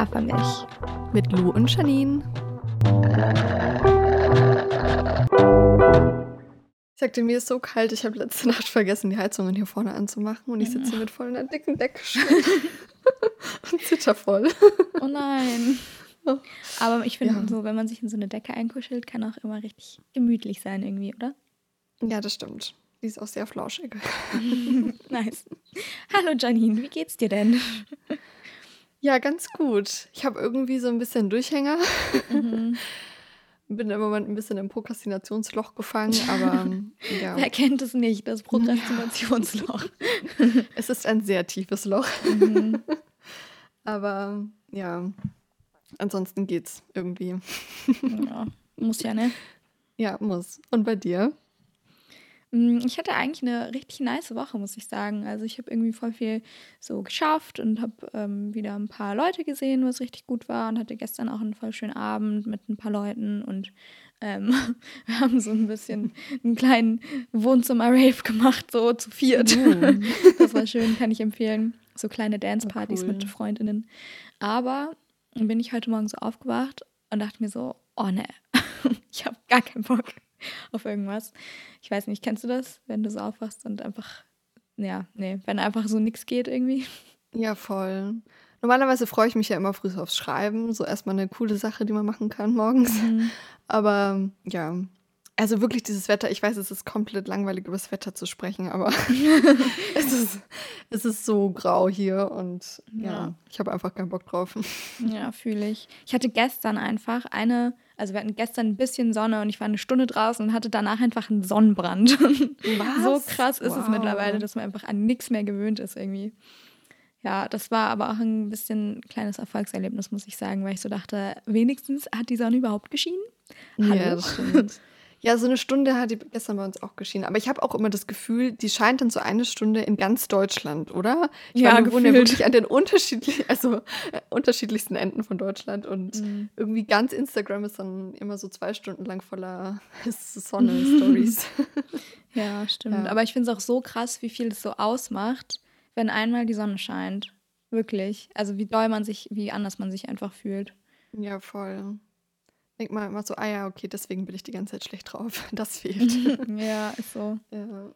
Hafermilch. Mit Lou und Janine. Ich sagte, mir ist so kalt, ich habe letzte Nacht vergessen, die Heizungen hier vorne anzumachen und ich sitze hier mit voll einer dicken Decke und zitter voll. Oh nein. Aber ich finde, ja. so, wenn man sich in so eine Decke einkuschelt, kann auch immer richtig gemütlich sein irgendwie, oder? Ja, das stimmt. Die ist auch sehr flauschig. nice. Hallo Janine, wie geht's dir denn? Ja, ganz gut. Ich habe irgendwie so ein bisschen Durchhänger. Mhm. Bin im Moment ein bisschen im Prokrastinationsloch gefangen, aber ja. Wer kennt es nicht, das Prokrastinationsloch? es ist ein sehr tiefes Loch. Mhm. aber ja, ansonsten geht's irgendwie. ja, muss ja, ne? Ja, muss. Und bei dir? Mm, ich hatte eigentlich eine richtig nice Woche, muss ich sagen. Also ich habe irgendwie voll viel so geschafft und habe ähm, wieder ein paar Leute gesehen, was richtig gut war und hatte gestern auch einen voll schönen Abend mit ein paar Leuten und ähm, wir haben so ein bisschen einen kleinen Wohnzimmer-Rave gemacht, so zu viert. Mm. Das war schön, kann ich empfehlen. So kleine Dance-Partys cool. mit Freundinnen. Aber dann bin ich heute Morgen so aufgewacht und dachte mir so, oh ne, ich habe gar keinen Bock. auf irgendwas. Ich weiß nicht, kennst du das, wenn du so aufwachst und einfach, ja, nee, wenn einfach so nichts geht irgendwie? Ja, voll. Normalerweise freue ich mich ja immer früh aufs Schreiben. So erstmal eine coole Sache, die man machen kann morgens. Mhm. Aber ja, also wirklich dieses Wetter, ich weiß, es ist komplett langweilig, über das Wetter zu sprechen, aber es, ist, es ist so grau hier und ja, ja ich habe einfach keinen Bock drauf. Ja, fühle ich. Ich hatte gestern einfach eine, also wir hatten gestern ein bisschen Sonne und ich war eine Stunde draußen und hatte danach einfach einen Sonnenbrand. Was? So krass ist wow. es mittlerweile, dass man einfach an nichts mehr gewöhnt ist irgendwie. Ja, das war aber auch ein bisschen ein kleines Erfolgserlebnis, muss ich sagen, weil ich so dachte, wenigstens hat die Sonne überhaupt geschienen. Hallo. Ja, das stimmt. Ja, so eine Stunde hat die gestern bei uns auch geschienen. Aber ich habe auch immer das Gefühl, die scheint dann so eine Stunde in ganz Deutschland, oder? Ich ja, meine, wir wohnen ja wirklich an den unterschiedlich, also, äh, unterschiedlichsten Enden von Deutschland. Und mhm. irgendwie ganz Instagram ist dann immer so zwei Stunden lang voller Sonne-Stories. ja, stimmt. Ja. Aber ich finde es auch so krass, wie viel es so ausmacht, wenn einmal die Sonne scheint. Wirklich. Also wie doll man sich, wie anders man sich einfach fühlt. Ja, voll denkt man immer so, ah ja, okay, deswegen bin ich die ganze Zeit schlecht drauf. Das fehlt. ja, ist so. Ja.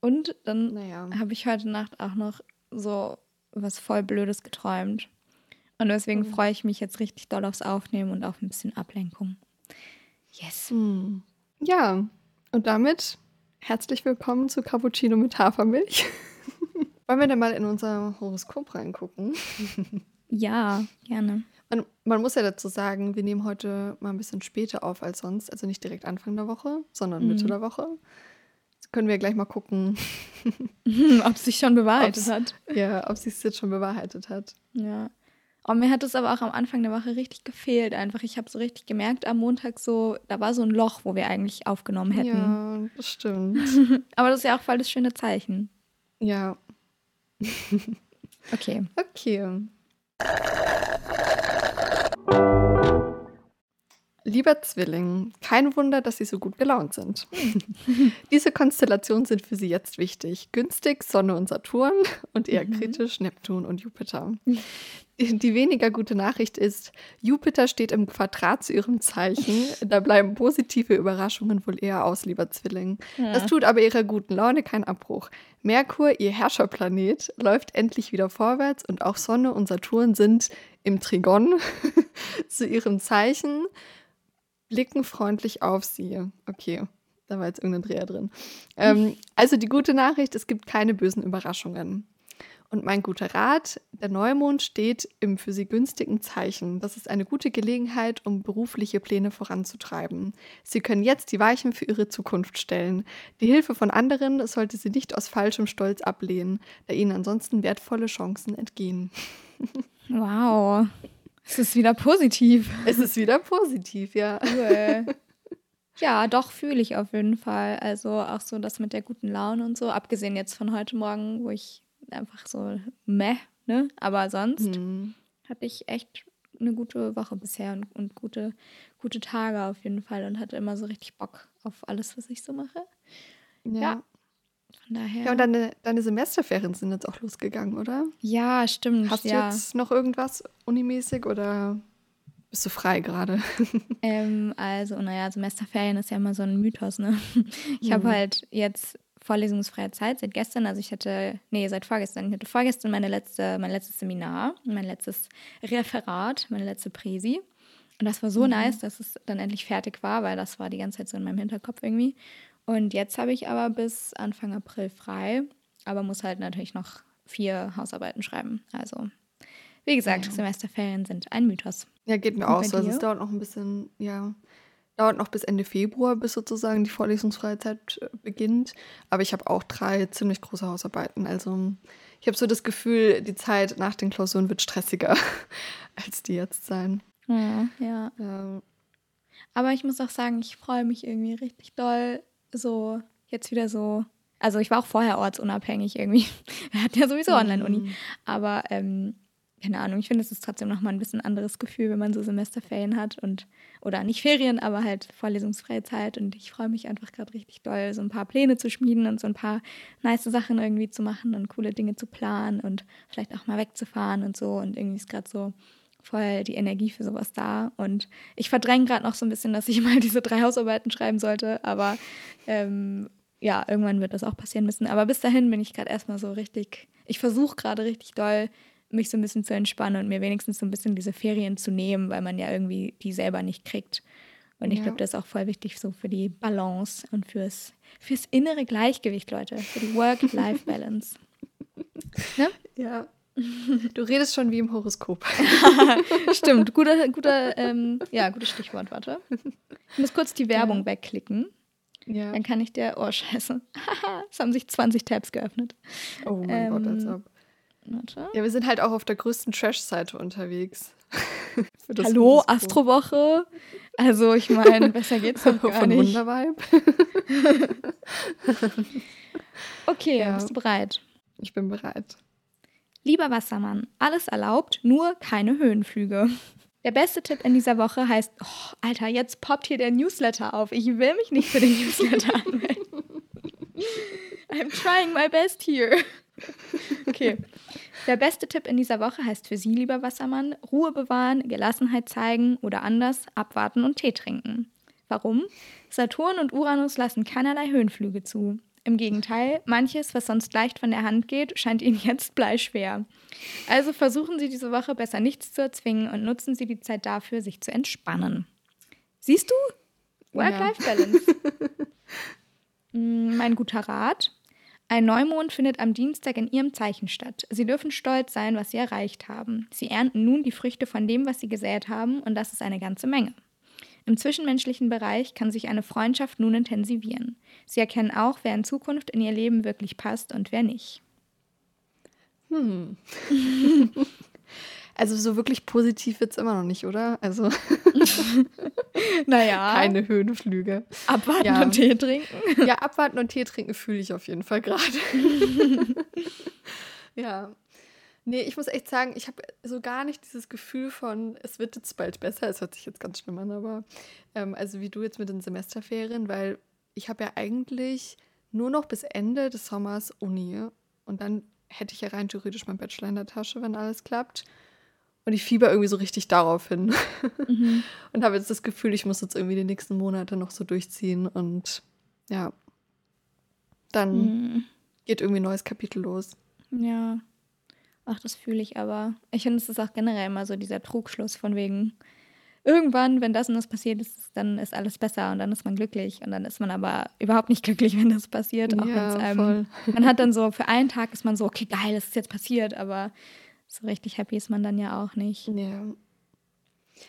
Und dann naja. habe ich heute Nacht auch noch so was voll Blödes geträumt. Und deswegen mhm. freue ich mich jetzt richtig doll aufs Aufnehmen und auf ein bisschen Ablenkung. Yes. Mhm. Ja, und damit herzlich willkommen zu Cappuccino mit Hafermilch. Wollen wir denn mal in unser Horoskop reingucken? ja, gerne. Man, man, muss ja dazu sagen, wir nehmen heute mal ein bisschen später auf als sonst. Also nicht direkt Anfang der Woche, sondern Mitte mhm. der Woche. Jetzt können wir gleich mal gucken, ob es sich schon bewahrheitet hat. Ja, ob es sich jetzt schon bewahrheitet hat. Ja. Und oh, mir hat es aber auch am Anfang der Woche richtig gefehlt. Einfach, ich habe so richtig gemerkt am Montag so, da war so ein Loch, wo wir eigentlich aufgenommen hätten. Ja, das stimmt. aber das ist ja auch voll das schöne Zeichen. Ja. okay. Okay. Lieber Zwilling, kein Wunder, dass Sie so gut gelaunt sind. Diese Konstellationen sind für Sie jetzt wichtig. Günstig Sonne und Saturn und eher mhm. kritisch Neptun und Jupiter. Die weniger gute Nachricht ist, Jupiter steht im Quadrat zu Ihrem Zeichen. Da bleiben positive Überraschungen wohl eher aus, lieber Zwilling. Ja. Das tut aber Ihrer guten Laune keinen Abbruch. Merkur, Ihr Herrscherplanet, läuft endlich wieder vorwärts und auch Sonne und Saturn sind im Trigon zu Ihrem Zeichen blicken freundlich auf sie. Okay, da war jetzt irgendein Dreher drin. Ähm, also die gute Nachricht, es gibt keine bösen Überraschungen. Und mein guter Rat, der Neumond steht im für Sie günstigen Zeichen. Das ist eine gute Gelegenheit, um berufliche Pläne voranzutreiben. Sie können jetzt die Weichen für Ihre Zukunft stellen. Die Hilfe von anderen sollte Sie nicht aus falschem Stolz ablehnen, da Ihnen ansonsten wertvolle Chancen entgehen. Wow. Es ist wieder positiv. Es ist wieder positiv, ja. Cool. Ja, doch fühle ich auf jeden Fall. Also auch so das mit der guten Laune und so. Abgesehen jetzt von heute Morgen, wo ich einfach so meh, ne? Aber sonst mhm. hatte ich echt eine gute Woche bisher und, und, gute, gute Tage auf jeden Fall und hatte immer so richtig Bock auf alles, was ich so mache. Ja. ja Von daher. Ja, und deine, deine Semesterferien sind jetzt auch losgegangen, oder? Ja, stimmt. Hast du ja. jetzt noch irgendwas unimäßig oder bist du frei gerade? Ähm, also, naja, Semesterferien ist ja immer so ein Mythos, ne? Ich habe Mhm. halt jetzt vorlesungsfreie Zeit seit gestern. Also ich hatte, nee, seit vorgestern. Ich hatte vorgestern meine letzte, mein letztes Seminar, mein letztes Referat, meine letzte Präsi. Und das war so Mhm. nice, dass es dann endlich fertig war, weil das war die ganze Zeit so in meinem Hinterkopf irgendwie. Und jetzt habe ich aber bis Anfang April frei, aber muss halt natürlich noch vier Hausarbeiten schreiben. Also, wie gesagt, Ja. Semesterferien sind ein Mythos. Ja, geht mir auch so. Also es dauert noch ein bisschen, ja, dauert noch bis Ende Februar, bis sozusagen die vorlesungsfreie Zeit äh, beginnt. Aber ich habe auch drei ziemlich große Hausarbeiten. Also ich habe so das Gefühl, die Zeit nach den Klausuren wird stressiger, als die jetzt sein. Ja, ja. Ja, Aber ich muss auch sagen, ich freue mich irgendwie richtig doll, so jetzt wieder so. Also ich war auch vorher ortsunabhängig irgendwie. Wir hatten ja sowieso Online-Uni. Mhm. Aber ähm, keine Ahnung, ich finde, es ist trotzdem nochmal ein bisschen anderes Gefühl, wenn man so Semesterferien hat und oder nicht Ferien, aber halt vorlesungsfreie Zeit. Und ich freue mich einfach gerade richtig doll, so ein paar Pläne zu schmieden und so ein paar nice Sachen irgendwie zu machen und coole Dinge zu planen und vielleicht auch mal wegzufahren und so. Und irgendwie ist gerade so voll die Energie für sowas da. Und ich verdränge gerade noch so ein bisschen, dass ich mal diese drei Hausarbeiten schreiben sollte. Aber ähm, ja, irgendwann wird das auch passieren müssen. Aber bis dahin bin ich gerade erstmal so richtig, ich versuche gerade richtig doll, mich so ein bisschen zu entspannen und mir wenigstens so ein bisschen diese Ferien zu nehmen, weil man ja irgendwie die selber nicht kriegt. Und ich Ja. glaube, das ist auch voll wichtig so für die Balance und fürs, fürs innere Gleichgewicht, Leute. Für die Work-Life-Balance. ja. Du redest schon wie im Horoskop. Stimmt, guter, guter, ähm, ja, gutes Stichwort, warte. Ich muss kurz die Werbung wegklicken. Ja. Dann kann ich dir, oh scheiße, es haben sich 20 Tabs geöffnet. Oh mein Gott, Ähm, als ob. Warte. Ja, wir sind halt auch auf der größten Trash-Seite unterwegs. Hallo, Horoskop. Astrowoche. Also ich meine, besser geht's doch gar Von nicht. Wundervibe. Okay, Ja. bist du bereit? Ich bin bereit. Lieber Wassermann, alles erlaubt, nur keine Höhenflüge. Der beste Tipp in dieser Woche heißt, oh, Alter, jetzt poppt hier der Newsletter auf. Ich will mich nicht für den Newsletter anmelden. I'm trying my best here. Okay. Der beste Tipp in dieser Woche heißt für Sie, lieber Wassermann, Ruhe bewahren, Gelassenheit zeigen oder anders abwarten und Tee trinken. Warum? Saturn und Uranus lassen keinerlei Höhenflüge zu. Im Gegenteil, manches, was sonst leicht von der Hand geht, scheint Ihnen jetzt bleischwer. Also versuchen Sie diese Woche besser nichts zu erzwingen und nutzen Sie die Zeit dafür, sich zu entspannen. Siehst du? Work-Life-Balance. Mm, mein guter Rat. Ein Neumond findet am Dienstag in Ihrem Zeichen statt. Sie dürfen stolz sein, was Sie erreicht haben. Sie ernten nun die Früchte von dem, was Sie gesät haben, und das ist eine ganze Menge. Im zwischenmenschlichen Bereich kann sich eine Freundschaft nun intensivieren. Sie erkennen auch, wer in Zukunft in Ihr Leben wirklich passt und wer nicht. Hm. Also so wirklich positiv wird es immer noch nicht, oder? Also Naja, keine Höhenflüge. abwarten Ja. und Tee trinken. Ja, abwarten und Tee trinken fühle ich auf jeden Fall gerade. ja. Nee, ich muss echt sagen, ich habe so gar nicht dieses Gefühl von, es wird jetzt bald besser. Es hört sich jetzt ganz schlimm an, aber ähm, also wie du jetzt mit den Semesterferien, weil ich habe ja eigentlich nur noch bis Ende des Sommers Uni und dann hätte ich ja rein theoretisch meinen Bachelor in der Tasche, wenn alles klappt. Und ich fieber irgendwie so richtig darauf hin Mhm. und habe jetzt das Gefühl, ich muss jetzt irgendwie die nächsten Monate noch so durchziehen und ja, dann Mm, geht irgendwie ein neues Kapitel los. Ja. Ach, das fühle ich aber. Ich finde, es ist auch generell immer so dieser Trugschluss von wegen, irgendwann, wenn das und das passiert ist, dann ist alles besser und dann ist man glücklich. Und dann ist man aber überhaupt nicht glücklich, wenn das passiert. Auch Ja, einem, voll. Man hat dann so, für einen Tag ist man so, okay, geil, das ist jetzt passiert, aber so richtig happy ist man dann ja auch nicht. Ja.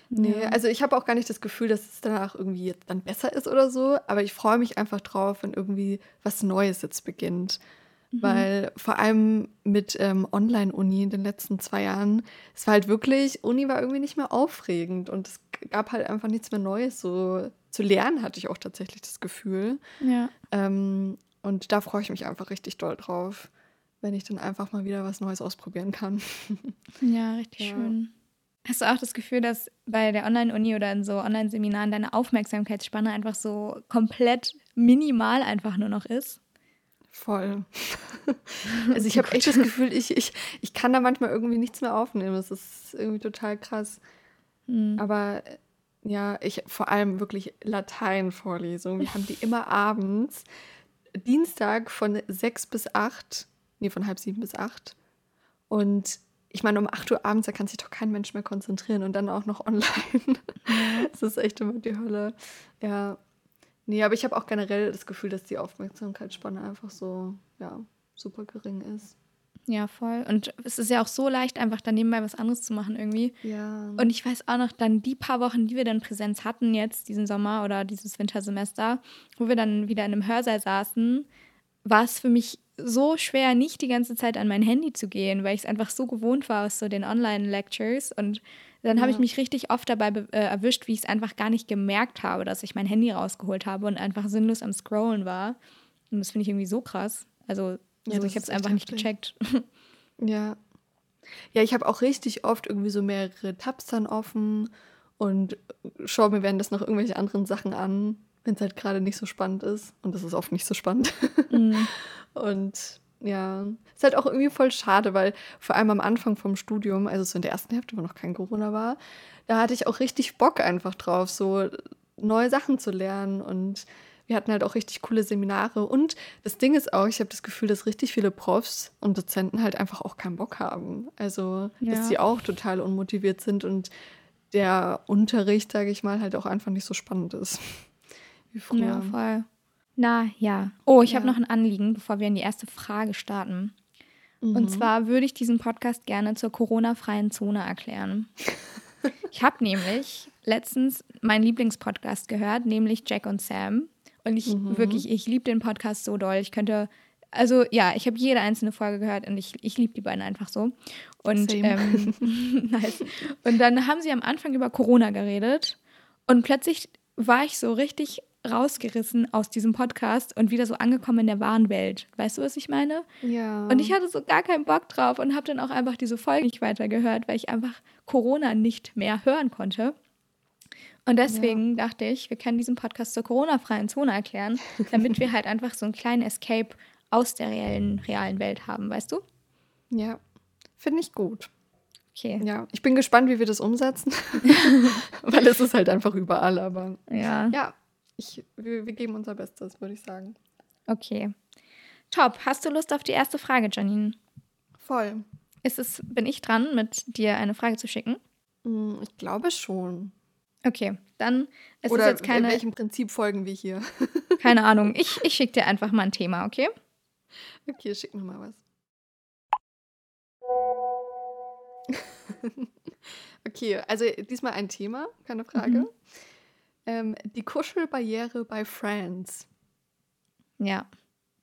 Nee, Ja. also ich habe auch gar nicht das Gefühl, dass es danach irgendwie jetzt dann besser ist oder so, aber ich freue mich einfach drauf, wenn irgendwie was Neues jetzt beginnt. Mhm. Weil vor allem mit ähm, Online-Uni in den letzten zwei Jahren, es war halt wirklich, Uni war irgendwie nicht mehr aufregend und es gab halt einfach nichts mehr Neues. So zu lernen hatte ich auch tatsächlich das Gefühl. Ja. Ähm, und da freue ich mich einfach richtig doll drauf, wenn ich dann einfach mal wieder was Neues ausprobieren kann. Ja, richtig Ja. schön. Hast du auch das Gefühl, dass bei der Online-Uni oder in so Online-Seminaren deine Aufmerksamkeitsspanne einfach so komplett minimal einfach nur noch ist? Voll. Also ich habe echt das Gefühl, ich, ich, ich kann da manchmal irgendwie nichts mehr aufnehmen. Das ist irgendwie total krass. Mhm. Aber äh, ja, ich vor allem wirklich Lateinvorlesungen. Wir haben die immer abends. Dienstag von sechs bis acht. Nee, von halb sieben bis acht. Und ich meine, um 8 Uhr abends, da kann sich doch kein Mensch mehr konzentrieren und dann auch noch online. das ist echt immer die Hölle. Ja. Nee, aber ich habe auch generell das Gefühl, dass die Aufmerksamkeitsspanne einfach so, ja, super gering ist. Ja, voll. Und es ist ja auch so leicht, einfach dann nebenbei was anderes zu machen irgendwie. Ja. Und ich weiß auch noch, dann die paar Wochen, die wir dann Präsenz hatten jetzt, diesen Sommer oder dieses Wintersemester, wo wir dann wieder in einem Hörsaal saßen, war es für mich so schwer, nicht die ganze Zeit an mein Handy zu gehen, weil ich es einfach so gewohnt war aus so den Online-Lectures. Und dann ja. habe ich mich richtig oft dabei äh, erwischt, wie ich es einfach gar nicht gemerkt habe, dass ich mein Handy rausgeholt habe und einfach sinnlos am Scrollen war. Und das finde ich irgendwie so krass. Also, ja, also ich habe es einfach nicht gecheckt. Ja. Ja, ich habe auch richtig oft irgendwie so mehrere Tabs dann offen und schaue mir währenddessen noch irgendwelche anderen Sachen an, wenn es halt gerade nicht so spannend ist. Und das ist oft nicht so spannend. Mhm. Und ja, ist halt auch irgendwie voll schade, weil vor allem am Anfang vom Studium, also so in der ersten Hälfte, wo noch kein Corona war, da hatte ich auch richtig Bock einfach drauf, so neue Sachen zu lernen und wir hatten halt auch richtig coole Seminare. Und das Ding ist auch, ich habe das Gefühl, dass richtig viele Profs und Dozenten halt einfach auch keinen Bock haben. Also, ja. dass sie auch total unmotiviert sind und der Unterricht, sage ich mal, halt auch einfach nicht so spannend ist. Wie früher. Ja, voll. Na ja. Oh, ich ja. habe noch ein Anliegen, bevor wir in die erste Frage starten. Mhm. Und zwar würde ich diesen Podcast gerne zur Corona-freien Zone erklären. ich habe nämlich letztens meinen Lieblingspodcast gehört, nämlich Jack und Sam. Und ich mhm. wirklich, ich liebe den Podcast so doll. Ich könnte, also ja, ich habe jede einzelne Folge gehört und ich, ich liebe die beiden einfach so. Und, ähm, nice. und dann haben sie am Anfang über Corona geredet und plötzlich war ich so richtig rausgerissen aus diesem Podcast und wieder so angekommen in der wahren Welt. Weißt du, was ich meine? Ja. Und ich hatte so gar keinen Bock drauf und habe dann auch einfach diese Folge nicht weitergehört, weil ich einfach Corona nicht mehr hören konnte. Und deswegen ja. dachte ich, wir können diesen Podcast zur Corona-freien Zone erklären, damit wir halt einfach so einen kleinen Escape aus der reellen, realen Welt haben, weißt du? Ja, finde ich gut. Okay. Ja, ich bin gespannt, wie wir das umsetzen, weil es ist halt einfach überall, aber ja, ja ich, wir, wir geben unser Bestes, würde ich sagen. Okay. Top. Hast du Lust auf die erste Frage, Janine? Voll. Ist es, bin ich dran, mit dir eine Frage zu schicken? Mm, ich glaube schon. Okay, dann ist Oder es jetzt keine. In welchem Prinzip folgen wir hier? keine Ahnung. Ich, ich schicke dir einfach mal ein Thema, okay? Okay, schick mir mal was. okay, also diesmal ein Thema, keine Frage. Mhm. Ähm, die Kuschelbarriere bei Friends. Ja.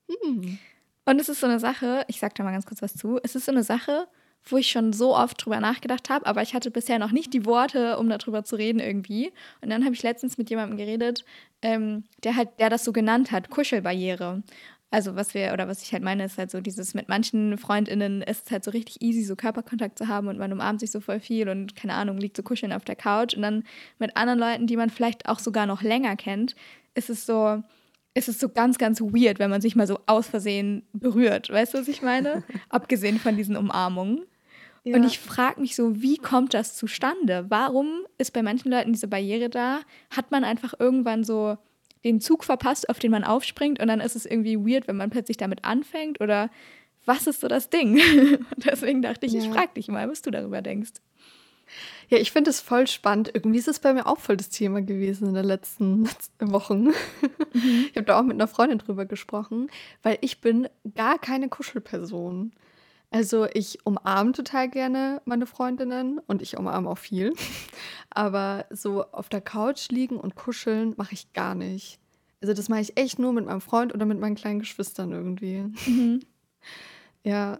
Hm. Und es ist so eine Sache, ich sag da mal ganz kurz was zu. Es ist so eine Sache, wo ich schon so oft drüber nachgedacht habe, aber ich hatte bisher noch nicht die Worte, um darüber zu reden irgendwie. Und dann habe ich letztens mit jemandem geredet, ähm, der halt, der das so genannt hat, Kuschelbarriere. Also was wir, oder was ich halt meine, ist halt so dieses, mit manchen FreundInnen ist es halt so richtig easy, so Körperkontakt zu haben und man umarmt sich so voll viel und keine Ahnung, liegt so kuscheln auf der Couch. Und dann mit anderen Leuten, die man vielleicht auch sogar noch länger kennt, ist es so, ist es so ganz, ganz weird, wenn man sich mal so aus Versehen berührt. Weißt du, was ich meine? Abgesehen von diesen Umarmungen. Ja. Und ich frage mich so, wie kommt das zustande? Warum ist bei manchen Leuten diese Barriere da? Hat man einfach irgendwann so den Zug verpasst, auf den man aufspringt und dann ist es irgendwie weird, wenn man plötzlich damit anfängt oder was ist so das Ding? Deswegen dachte ich, ja. ich frage dich mal, was du darüber denkst. Ja, ich finde es voll spannend. Irgendwie ist es bei mir auch voll das Thema gewesen in den letzten Wochen. Mhm. Ich habe da auch mit einer Freundin drüber gesprochen, weil ich bin gar keine Kuschelperson. Also ich umarme total gerne meine Freundinnen und ich umarme auch viel. Aber so auf der Couch liegen und kuscheln mache ich gar nicht. Also das mache ich echt nur mit meinem Freund oder mit meinen kleinen Geschwistern irgendwie. Mhm. Ja.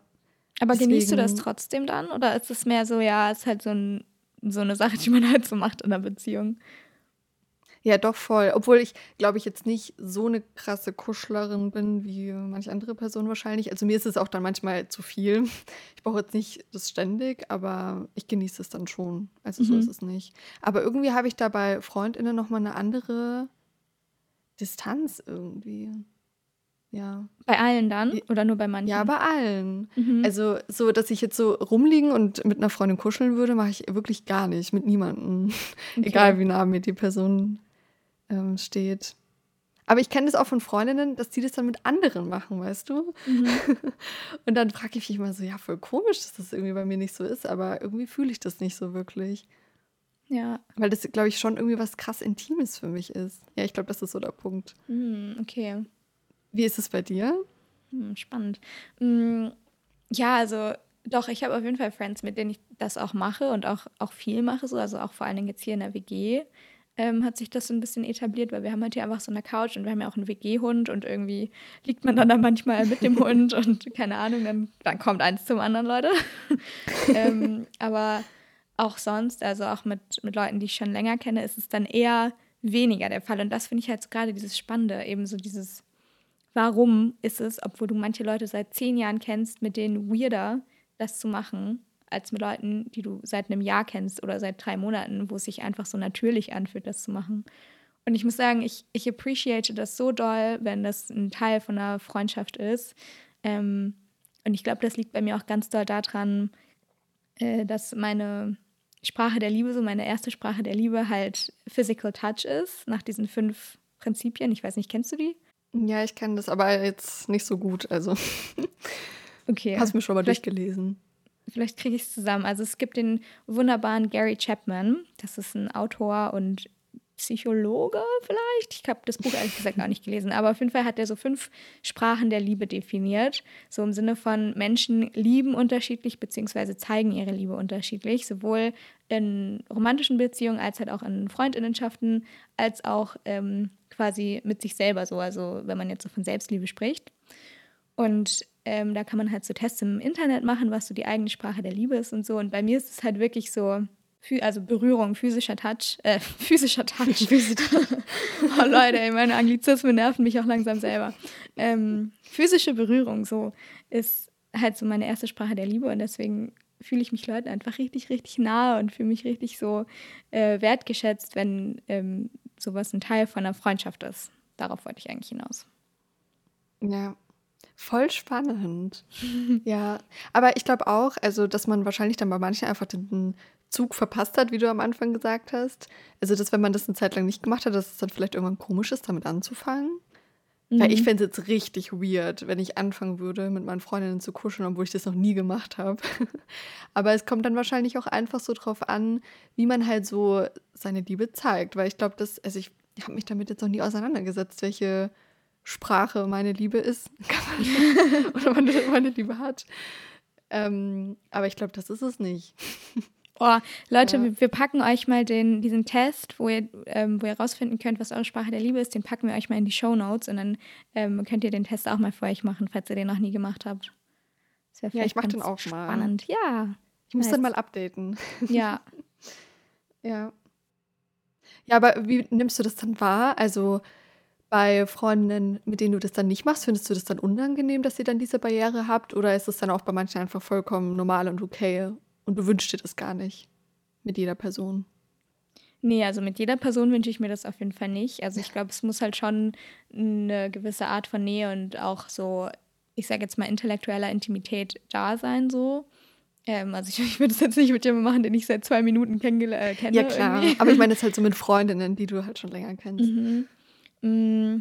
Aber deswegen... genießt du das trotzdem dann? Oder ist es mehr so, ja, es ist halt so, ein, so eine Sache, die man halt so macht in einer Beziehung? Ja, doch voll. Obwohl ich, glaube ich, jetzt nicht so eine krasse Kuschlerin bin wie manche andere Personen wahrscheinlich. Also mir ist es auch dann manchmal zu viel. Ich brauche jetzt nicht das ständig, aber ich genieße es dann schon. Also so mhm. ist es nicht. Aber irgendwie habe ich da bei FreundInnen nochmal eine andere Distanz irgendwie. Ja. Bei allen dann? Oder nur bei manchen? Ja, bei allen. Mhm. Also, so, dass ich jetzt so rumliegen und mit einer Freundin kuscheln würde, mache ich wirklich gar nicht. Mit niemandem. Okay. Egal, wie nah mir die Person ähm, steht. Aber ich kenne das auch von Freundinnen, dass die das dann mit anderen machen, weißt du? Mhm. Und dann frage ich mich immer so, ja, voll komisch, dass das irgendwie bei mir nicht so ist, aber irgendwie fühle ich das nicht so wirklich. Ja. Weil das, glaube ich, schon irgendwie was krass Intimes für mich ist. Ja, ich glaube, das ist so der Punkt. Mhm, okay. Wie ist es bei dir? Hm, spannend. Mm, Ja, also doch, ich habe auf jeden Fall Friends, mit denen ich das auch mache und auch, auch viel mache, so, also auch vor allen Dingen jetzt hier in der WG. Ähm, hat sich das so ein bisschen etabliert, weil wir haben halt hier einfach so eine Couch und wir haben ja auch einen WG-Hund und irgendwie liegt man dann da manchmal mit dem Hund und keine Ahnung, dann, dann kommt eins zum anderen, Leute. ähm, aber auch sonst, also auch mit, mit Leuten, die ich schon länger kenne, ist es dann eher weniger der Fall. Und das finde ich halt so gerade dieses Spannende, eben so dieses, warum ist es, obwohl du manche Leute seit zehn Jahren kennst, mit denen weirder das zu machen, als mit Leuten, die du seit einem Jahr kennst oder seit drei Monaten, wo es sich einfach so natürlich anfühlt, das zu machen. Und ich muss sagen, ich, ich appreciate das so doll, wenn das ein Teil von einer Freundschaft ist. Ähm, und ich glaube, das liegt bei mir auch ganz doll daran, äh, dass meine Sprache der Liebe, so meine erste Sprache der Liebe, halt Physical Touch ist, nach diesen fünf Prinzipien. Ich weiß nicht, kennst du die? Ja, ich kenne das, aber jetzt nicht so gut. Also, Okay. hast mir schon mal Vielleicht- durchgelesen. Vielleicht kriege ich es zusammen. Also es gibt den wunderbaren Gary Chapman. Das ist ein Autor und Psychologe vielleicht. Ich habe das Buch ehrlich gesagt gar nicht gelesen. Aber auf jeden Fall hat er so fünf Sprachen der Liebe definiert. So im Sinne von Menschen lieben unterschiedlich beziehungsweise zeigen ihre Liebe unterschiedlich. Sowohl in romantischen Beziehungen als halt auch in Freundinnenschaften, als auch ähm, quasi mit sich selber so. Also wenn man jetzt so von Selbstliebe spricht. Und ähm, da kann man halt so Tests im Internet machen, was so die eigene Sprache der Liebe ist und so. Und bei mir ist es halt wirklich so, also Berührung, physischer Touch, äh, physischer Touch. oh Leute, ey, meine Anglizismen nerven mich auch langsam selber. Ähm, physische Berührung, so, ist halt so meine erste Sprache der Liebe und deswegen fühle ich mich Leuten einfach richtig, richtig nahe und fühle mich richtig so äh, wertgeschätzt, wenn ähm, sowas ein Teil von einer Freundschaft ist. Darauf wollte ich eigentlich hinaus. Ja, voll spannend. ja, aber ich glaube auch, also, dass man wahrscheinlich dann bei manchen einfach den Zug verpasst hat, wie du am Anfang gesagt hast. Also, dass wenn man das eine Zeit lang nicht gemacht hat, dass es dann vielleicht irgendwann komisch ist, damit anzufangen. Weil ich Mhm. fände es jetzt richtig weird, wenn ich anfangen würde, mit meinen Freundinnen zu kuscheln, obwohl ich das noch nie gemacht habe. Aber es kommt dann wahrscheinlich auch einfach so drauf an, wie man halt so seine Liebe zeigt. Weil ich glaube, dass, also ich habe mich damit jetzt noch nie auseinandergesetzt, welche Sprache meine Liebe ist. Kann man- Oder meine, meine Liebe hat. Ähm, aber ich glaube, das ist es nicht. Oh, Leute, Ja. wir, wir packen euch mal den, diesen Test, wo ihr, ähm, wo ihr rausfinden könnt, was eure Sprache der Liebe ist, den packen wir euch mal in die Show Notes und dann ähm, könnt ihr den Test auch mal für euch machen, falls ihr den noch nie gemacht habt. Ja, ich vielleicht mach den auch mal. Spannend, ja. Ich muss dann Nice. mal updaten. Ja. Ja. Ja, aber wie nimmst du das dann wahr? Also bei Freundinnen, mit denen du das dann nicht machst, findest du das dann unangenehm, dass ihr dann diese Barriere habt? Oder ist es dann auch bei manchen einfach vollkommen normal und okay und du wünschst dir das gar nicht mit jeder Person? Nee, also mit jeder Person wünsche ich mir das auf jeden Fall nicht. Also ich glaube, es muss halt schon eine gewisse Art von Nähe und auch so, ich sage jetzt mal, intellektueller Intimität da sein, so. Ähm, also ich, ich würde das jetzt nicht mit jemandem machen, den ich seit zwei Minuten kennengel- äh, kenne. Ja, klar. irgendwie. Aber ich meine jetzt halt so mit Freundinnen, die du halt schon länger kennst. Mhm. Mm,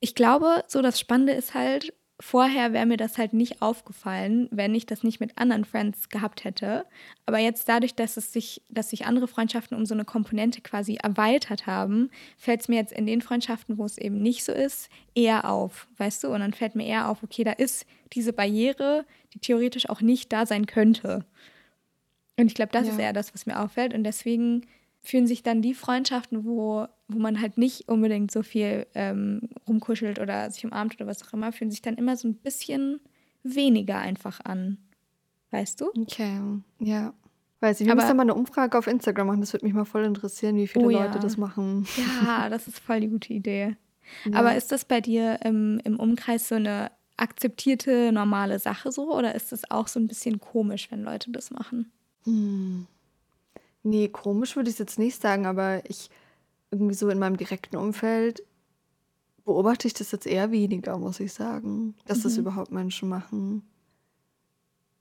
Ich glaube, so das Spannende ist halt, vorher wäre mir das halt nicht aufgefallen, wenn ich das nicht mit anderen Friends gehabt hätte. Aber jetzt dadurch, dass es sich, dass sich andere Freundschaften um so eine Komponente quasi erweitert haben, fällt es mir jetzt in den Freundschaften, wo es eben nicht so ist, eher auf, weißt du? Und dann fällt mir eher auf, okay, da ist diese Barriere, die theoretisch auch nicht da sein könnte. Und ich glaube, das Ja. ist eher das, was mir auffällt. Und deswegen fühlen sich dann die Freundschaften, wo, wo man halt nicht unbedingt so viel ähm, rumkuschelt oder sich umarmt oder was auch immer, fühlen sich dann immer so ein bisschen weniger einfach an. Weißt du? Okay, ja. Weiß ich, wir Aber- müssen mal eine Umfrage auf Instagram machen. Das würde mich mal voll interessieren, wie viele Oh Leute ja. das machen. Ja, das ist voll die gute Idee. Ja. Aber ist das bei dir im, im Umkreis so eine akzeptierte, normale Sache so? Oder ist es auch so ein bisschen komisch, wenn Leute das machen? Hm. Nee, komisch würde ich es jetzt nicht sagen, aber ich irgendwie so in meinem direkten Umfeld beobachte ich das jetzt eher weniger, muss ich sagen, dass das Mhm. überhaupt Menschen machen.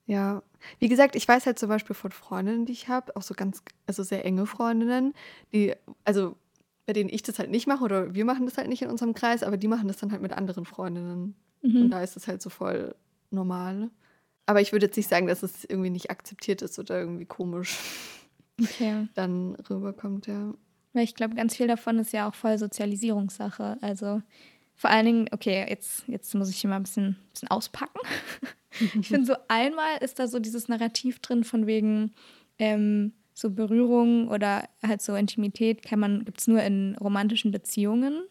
Ja, wie gesagt, ich weiß halt zum Beispiel von Freundinnen, die ich habe, auch so ganz, also sehr enge Freundinnen, die, also bei denen ich das halt nicht mache oder wir machen das halt nicht in unserem Kreis, aber die machen das dann halt mit anderen Freundinnen. Und Mhm. da ist es halt so voll normal. Aber ich würde jetzt nicht sagen, dass es irgendwie nicht akzeptiert ist oder irgendwie komisch Okay. dann rüberkommt, ja. Weil ich glaube, ganz viel davon ist ja auch voll Sozialisierungssache. Also vor allen Dingen, okay, jetzt, jetzt muss ich hier mal ein bisschen, bisschen auspacken. Ich finde, so einmal ist da so dieses Narrativ drin von wegen ähm, so Berührung oder halt so Intimität kann man, gibt es nur in romantischen Beziehungen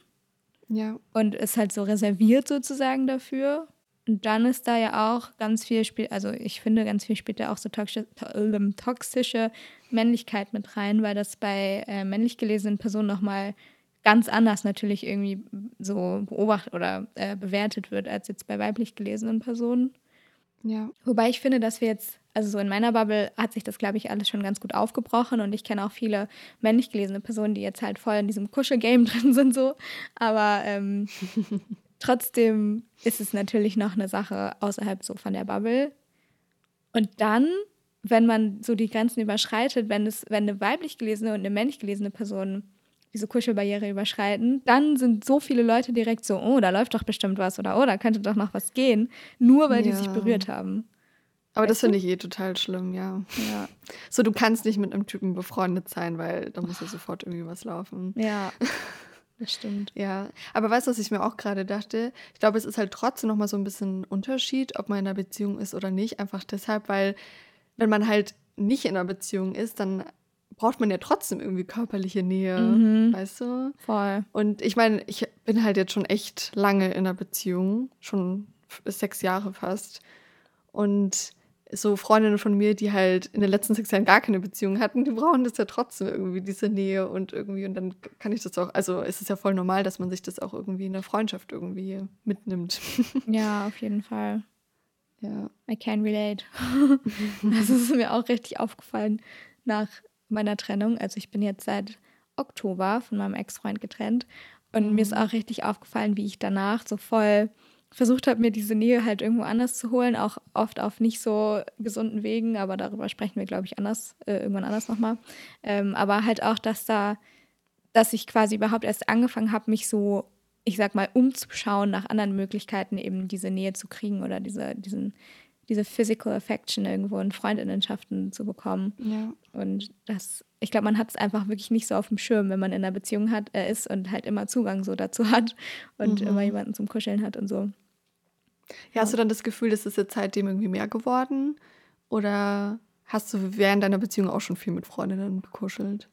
Ja, und ist halt so reserviert sozusagen dafür. Und dann ist da ja auch ganz viel, spiel also ich finde, ganz viel spielt da auch so toxische, ähm, toxische Männlichkeit mit rein, weil das bei äh, männlich gelesenen Personen nochmal ganz anders natürlich irgendwie so beobachtet oder äh, bewertet wird als jetzt bei weiblich gelesenen Personen. ja. Wobei ich finde, dass wir jetzt, also so in meiner Bubble hat sich das, glaube ich, alles schon ganz gut aufgebrochen und ich kenne auch viele männlich gelesene Personen, die jetzt halt voll in diesem Kuschelgame drin sind, so. Aber ähm, trotzdem ist es natürlich noch eine Sache außerhalb so von der Bubble. Und dann, wenn man so die Grenzen überschreitet, wenn es, wenn eine weiblich gelesene und eine männlich gelesene Person diese Kuschelbarriere überschreiten, dann sind so viele Leute direkt so, oh, da läuft doch bestimmt was oder oh, da könnte doch noch was gehen, nur weil die sich Ja. berührt haben. Aber das Weißt du? finde ich eh total schlimm, ja. Ja. So, du kannst nicht mit einem Typen befreundet sein, weil da muss ja sofort irgendwie was laufen. Ja, das stimmt. Ja, aber weißt du, was ich mir auch gerade dachte? Ich glaube, es ist halt trotzdem nochmal so ein bisschen ein Unterschied, ob man in einer Beziehung ist oder nicht. Einfach deshalb, weil wenn man halt nicht in einer Beziehung ist, dann braucht man ja trotzdem irgendwie körperliche Nähe, Mhm. weißt du? Voll. Und ich meine, ich bin halt jetzt schon echt lange in einer Beziehung, schon sechs Jahre fast. Und so Freundinnen von mir, die halt in den letzten sechs Jahren gar keine Beziehung hatten, die brauchen das ja trotzdem irgendwie, diese Nähe und irgendwie, und dann kann ich das auch, also es ist ja voll normal, dass man sich das auch irgendwie in der Freundschaft irgendwie mitnimmt. Ja, auf jeden Fall. Ja. I can relate. das ist mir auch richtig aufgefallen nach meiner Trennung. Also ich bin jetzt seit Oktober von meinem Ex-Freund getrennt. Und mir ist auch richtig aufgefallen, wie ich danach so voll versucht habe, mir diese Nähe halt irgendwo anders zu holen. Auch oft auf nicht so gesunden Wegen, aber darüber sprechen wir, glaube ich, anders, äh, irgendwann anders nochmal. Ähm, aber halt auch, dass da, dass ich quasi überhaupt erst angefangen habe, mich so, ich sag mal, umzuschauen nach anderen Möglichkeiten, eben diese Nähe zu kriegen oder diese, diesen, diese Physical Affection irgendwo in Freundinnenschaften zu bekommen. Ja. Und das, ich glaube, man hat es einfach wirklich nicht so auf dem Schirm, wenn man in einer Beziehung hat, äh, ist und halt immer Zugang so dazu hat und Mhm. immer jemanden zum Kuscheln hat und so. ja, hast du dann das Gefühl, das ist jetzt seitdem irgendwie mehr geworden? Oder hast du während deiner Beziehung auch schon viel mit Freundinnen gekuschelt?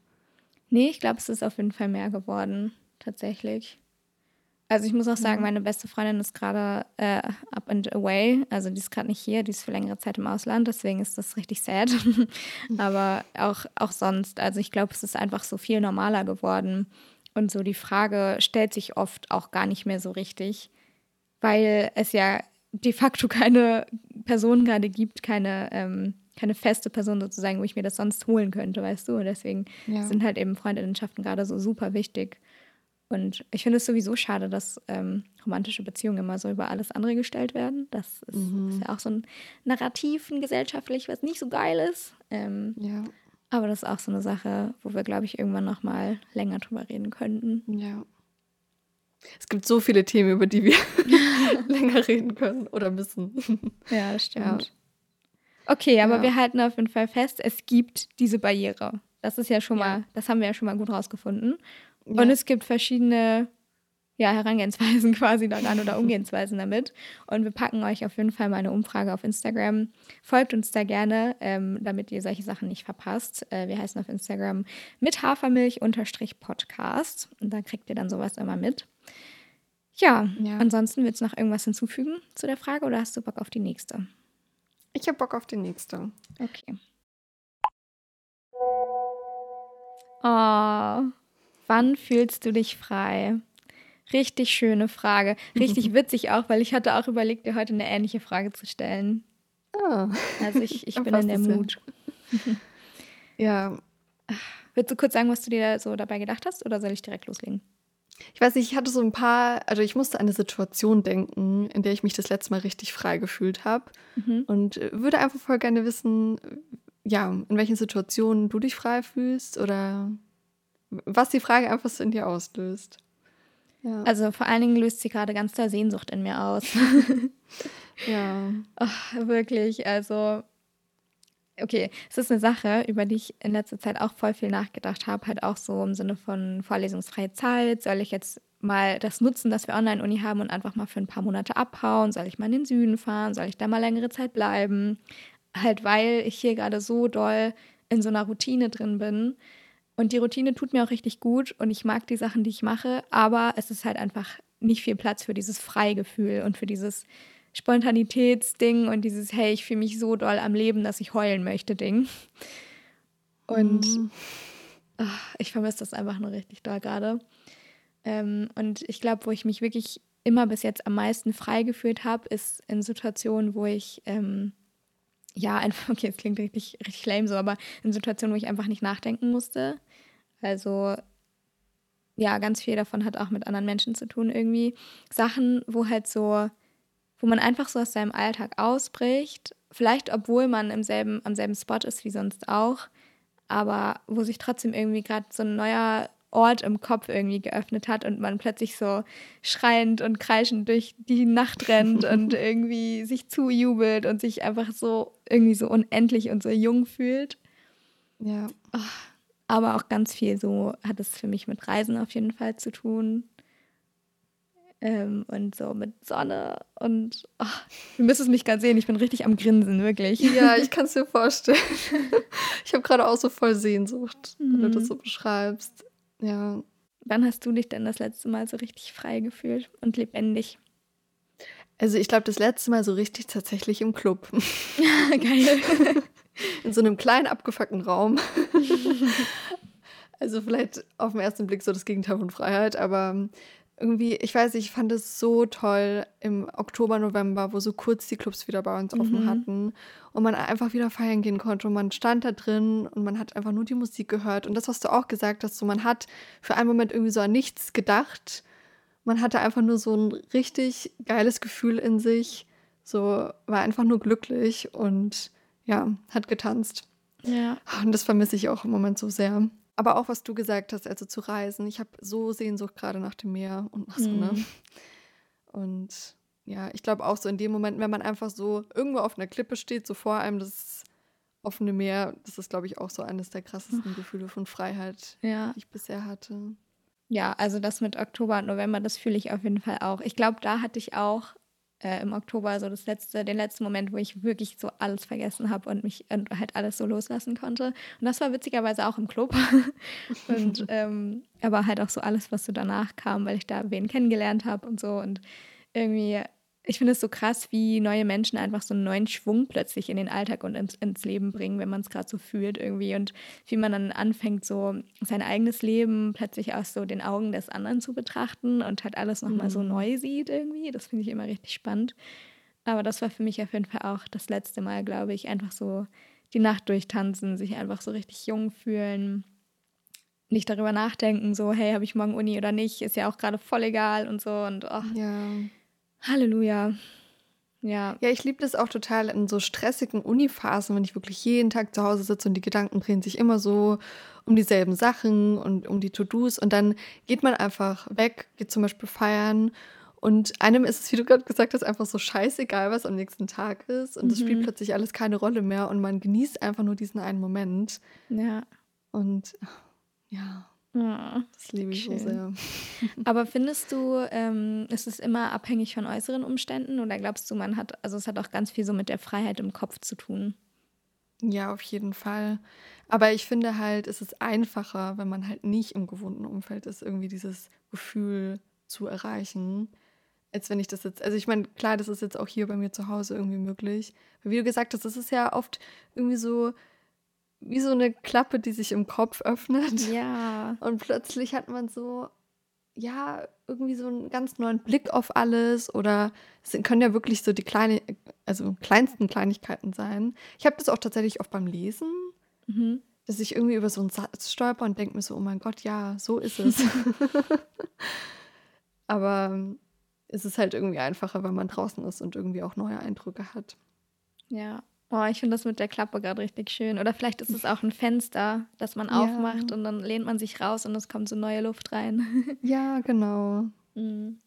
Nee, ich glaube, es ist auf jeden Fall mehr geworden, tatsächlich. Also ich muss auch sagen, Mhm. meine beste Freundin ist gerade äh, up and away. Also die ist gerade nicht hier, die ist für längere Zeit im Ausland, deswegen ist das richtig sad. Aber auch, auch sonst, also ich glaube, es ist einfach so viel normaler geworden. Und so die Frage stellt sich oft auch gar nicht mehr so richtig, weil es ja de facto keine Person gerade gibt, keine, ähm, keine feste Person sozusagen, wo ich mir das sonst holen könnte, weißt du? Und deswegen Ja. sind halt eben Freundinnenschaften gerade so super wichtig. Und ich finde es sowieso schade, dass ähm, romantische Beziehungen immer so über alles andere gestellt werden. Das ist, Mhm. ist ja auch so ein Narrativ, ein gesellschaftlich, was nicht so geil ist. Ähm, Ja. aber das ist auch so eine Sache, wo wir, glaube ich, irgendwann noch mal länger drüber reden könnten. Ja. Es gibt so viele Themen, über die wir länger reden können oder müssen. Ja, das stimmt. Ja. Okay, aber Ja. wir halten auf jeden Fall fest, es gibt diese Barriere. Das ist ja schon mal, das haben wir ja schon mal gut rausgefunden. Ja. Und es gibt verschiedene ja, Herangehensweisen quasi daran oder Umgehensweisen damit. Und wir packen euch auf jeden Fall mal eine Umfrage auf Instagram. Folgt uns da gerne, ähm, damit ihr solche Sachen nicht verpasst. Äh, wir heißen auf Instagram mit Hafermilch-Podcast. Und da kriegt ihr dann sowas immer mit. Ja, Ja. ansonsten willst du noch irgendwas hinzufügen zu der Frage oder hast du Bock auf die nächste? Ich habe Bock auf die nächste. Okay. Oh, wann fühlst du dich frei? Richtig schöne Frage. Richtig witzig auch, weil ich hatte auch überlegt, dir heute eine ähnliche Frage zu stellen. Ah. Also ich, ich bin in der. Mut. Ja, Willst du kurz sagen, was du dir so dabei gedacht hast oder soll ich direkt loslegen? Ich weiß nicht, ich hatte so ein paar, also ich musste an eine Situation denken, in der ich mich das letzte Mal richtig frei gefühlt habe. Mhm. Und äh, würde einfach voll gerne wissen, ja, in welchen Situationen du dich frei fühlst oder was die Frage einfach so in dir auslöst. Ja. Also vor allen Dingen löst sie gerade ganz doll Sehnsucht in mir aus. ja. Ach, wirklich, also okay, es ist eine Sache, über die ich in letzter Zeit auch voll viel nachgedacht habe, halt auch so im Sinne von vorlesungsfreie Zeit. Soll ich jetzt mal das nutzen, dass wir Online-Uni haben und einfach mal für ein paar Monate abhauen? Soll ich mal in den Süden fahren? Soll ich da mal längere Zeit bleiben? Halt, weil ich hier gerade so doll in so einer Routine drin bin. Und die Routine tut mir auch richtig gut und ich mag die Sachen, die ich mache, aber es ist halt einfach nicht viel Platz für dieses Freigefühl und für dieses Spontanitätsding und dieses, hey, ich fühle mich so doll am Leben, dass ich heulen möchte, Ding. Und Mhm. ach, ich vermisse das einfach nur richtig doll gerade. Ähm, und ich glaube, wo ich mich wirklich immer bis jetzt am meisten frei gefühlt habe, ist in Situationen, wo ich, ähm, ja, einfach, okay, es klingt richtig, richtig lame so, aber in Situationen, wo ich einfach nicht nachdenken musste. Also, ja, ganz viel davon hat auch mit anderen Menschen zu tun irgendwie. Sachen, wo halt so, wo man einfach so aus seinem Alltag ausbricht, vielleicht obwohl man im selben, am selben Spot ist wie sonst auch, aber wo sich trotzdem irgendwie gerade so ein neuer Ort im Kopf irgendwie geöffnet hat und man plötzlich so schreiend und kreischend durch die Nacht rennt und irgendwie sich zujubelt und sich einfach so irgendwie so unendlich und so jung fühlt. Ja. Aber auch ganz viel so hat es für mich mit Reisen auf jeden Fall zu tun. Ähm, und so mit Sonne und ach, ihr müsst es mich gerade sehen, ich bin richtig am Grinsen, wirklich. Ja, ich kann es mir vorstellen. Ich habe gerade auch so voll Sehnsucht, wenn du Mhm. das so beschreibst. Ja. Wann hast du dich denn das letzte Mal so richtig frei gefühlt und lebendig? Also ich glaube, das letzte Mal so richtig tatsächlich im Club. Geil. In so einem kleinen abgefuckten Raum. Also vielleicht auf den ersten Blick so das Gegenteil von Freiheit, aber irgendwie, ich weiß nicht, ich fand es so toll im Oktober, November, wo so kurz die Clubs wieder bei uns offen Mhm. hatten und man einfach wieder feiern gehen konnte und man stand da drin und man hat einfach nur die Musik gehört und das, was du auch gesagt hast, so man hat für einen Moment irgendwie so an nichts gedacht. Man hatte einfach nur so ein richtig geiles Gefühl in sich, so war einfach nur glücklich und ja, hat getanzt. Ja. Und das vermisse ich auch im Moment so sehr. Aber auch, was du gesagt hast, also zu reisen. Ich habe so Sehnsucht gerade nach dem Meer und nach Sonne. Mhm. Und ja, ich glaube auch so in dem Moment, wenn man einfach so irgendwo auf einer Klippe steht, so vor einem das offene Meer, das ist, glaube ich, auch so eines der krassesten Gefühle von Freiheit, Ja. die ich bisher hatte. Ja, also das mit Oktober und November, das fühle ich auf jeden Fall auch. Ich glaube, da hatte ich auch äh, im Oktober so das letzte, den letzten Moment, wo ich wirklich so alles vergessen habe und mich und halt alles so loslassen konnte. Und das war witzigerweise auch im Club. und ähm, aber halt auch so alles, was so danach kam, weil ich da wen kennengelernt habe und so. Und irgendwie, ich finde es so krass, wie neue Menschen einfach so einen neuen Schwung plötzlich in den Alltag und ins, ins Leben bringen, wenn man es gerade so fühlt irgendwie. Und wie man dann anfängt, so sein eigenes Leben plötzlich aus so den Augen des anderen zu betrachten und halt alles nochmal so Mhm. neu sieht irgendwie. Das finde ich immer richtig spannend. Aber das war für mich auf jeden Fall auch das letzte Mal, glaube ich, einfach so die Nacht durchtanzen, sich einfach so richtig jung fühlen. Nicht darüber nachdenken, so, hey, habe ich morgen Uni oder nicht, ist ja auch gerade voll egal und so. Und oh, Ja. Halleluja. Ja. Ja, ich liebe das auch total in so stressigen Uniphasen, wenn ich wirklich jeden Tag zu Hause sitze und die Gedanken drehen sich immer so um dieselben Sachen und um die To-Dos und dann geht man einfach weg, geht zum Beispiel feiern und einem ist es, wie du gerade gesagt hast, einfach so scheißegal, was am nächsten Tag ist und es spielt Mhm. plötzlich alles keine Rolle mehr und man genießt einfach nur diesen einen Moment Ja. und ja, Ja. das liebe ich so Schön. sehr. Aber findest du, ähm, ist es immer abhängig von äußeren Umständen oder glaubst du, man hat, also es hat auch ganz viel so mit der Freiheit im Kopf zu tun? Ja, auf jeden Fall. Aber ich finde halt, es ist einfacher, wenn man halt nicht im gewohnten Umfeld ist, irgendwie dieses Gefühl zu erreichen, als wenn ich das jetzt, also ich meine, klar, das ist jetzt auch hier bei mir zu Hause irgendwie möglich. Aber wie du gesagt hast, das ist ja oft irgendwie so wie so eine Klappe, die sich im Kopf öffnet. Ja. Und plötzlich hat man so, ja, irgendwie so einen ganz neuen Blick auf alles oder es können ja wirklich so die kleine, also kleinsten Kleinigkeiten sein. Ich habe das auch tatsächlich oft beim Lesen, Mhm. dass ich irgendwie über so einen Satz stolper und denke mir so, oh mein Gott, ja, so ist es. Aber ähm, es ist halt irgendwie einfacher, wenn man draußen ist und irgendwie auch neue Eindrücke hat. Ja. Oh, ich finde das mit der Klappe gerade richtig schön. Oder vielleicht ist es auch ein Fenster, das man ja. aufmacht und dann lehnt man sich raus und es kommt so neue Luft rein. Ja, genau. Mhm.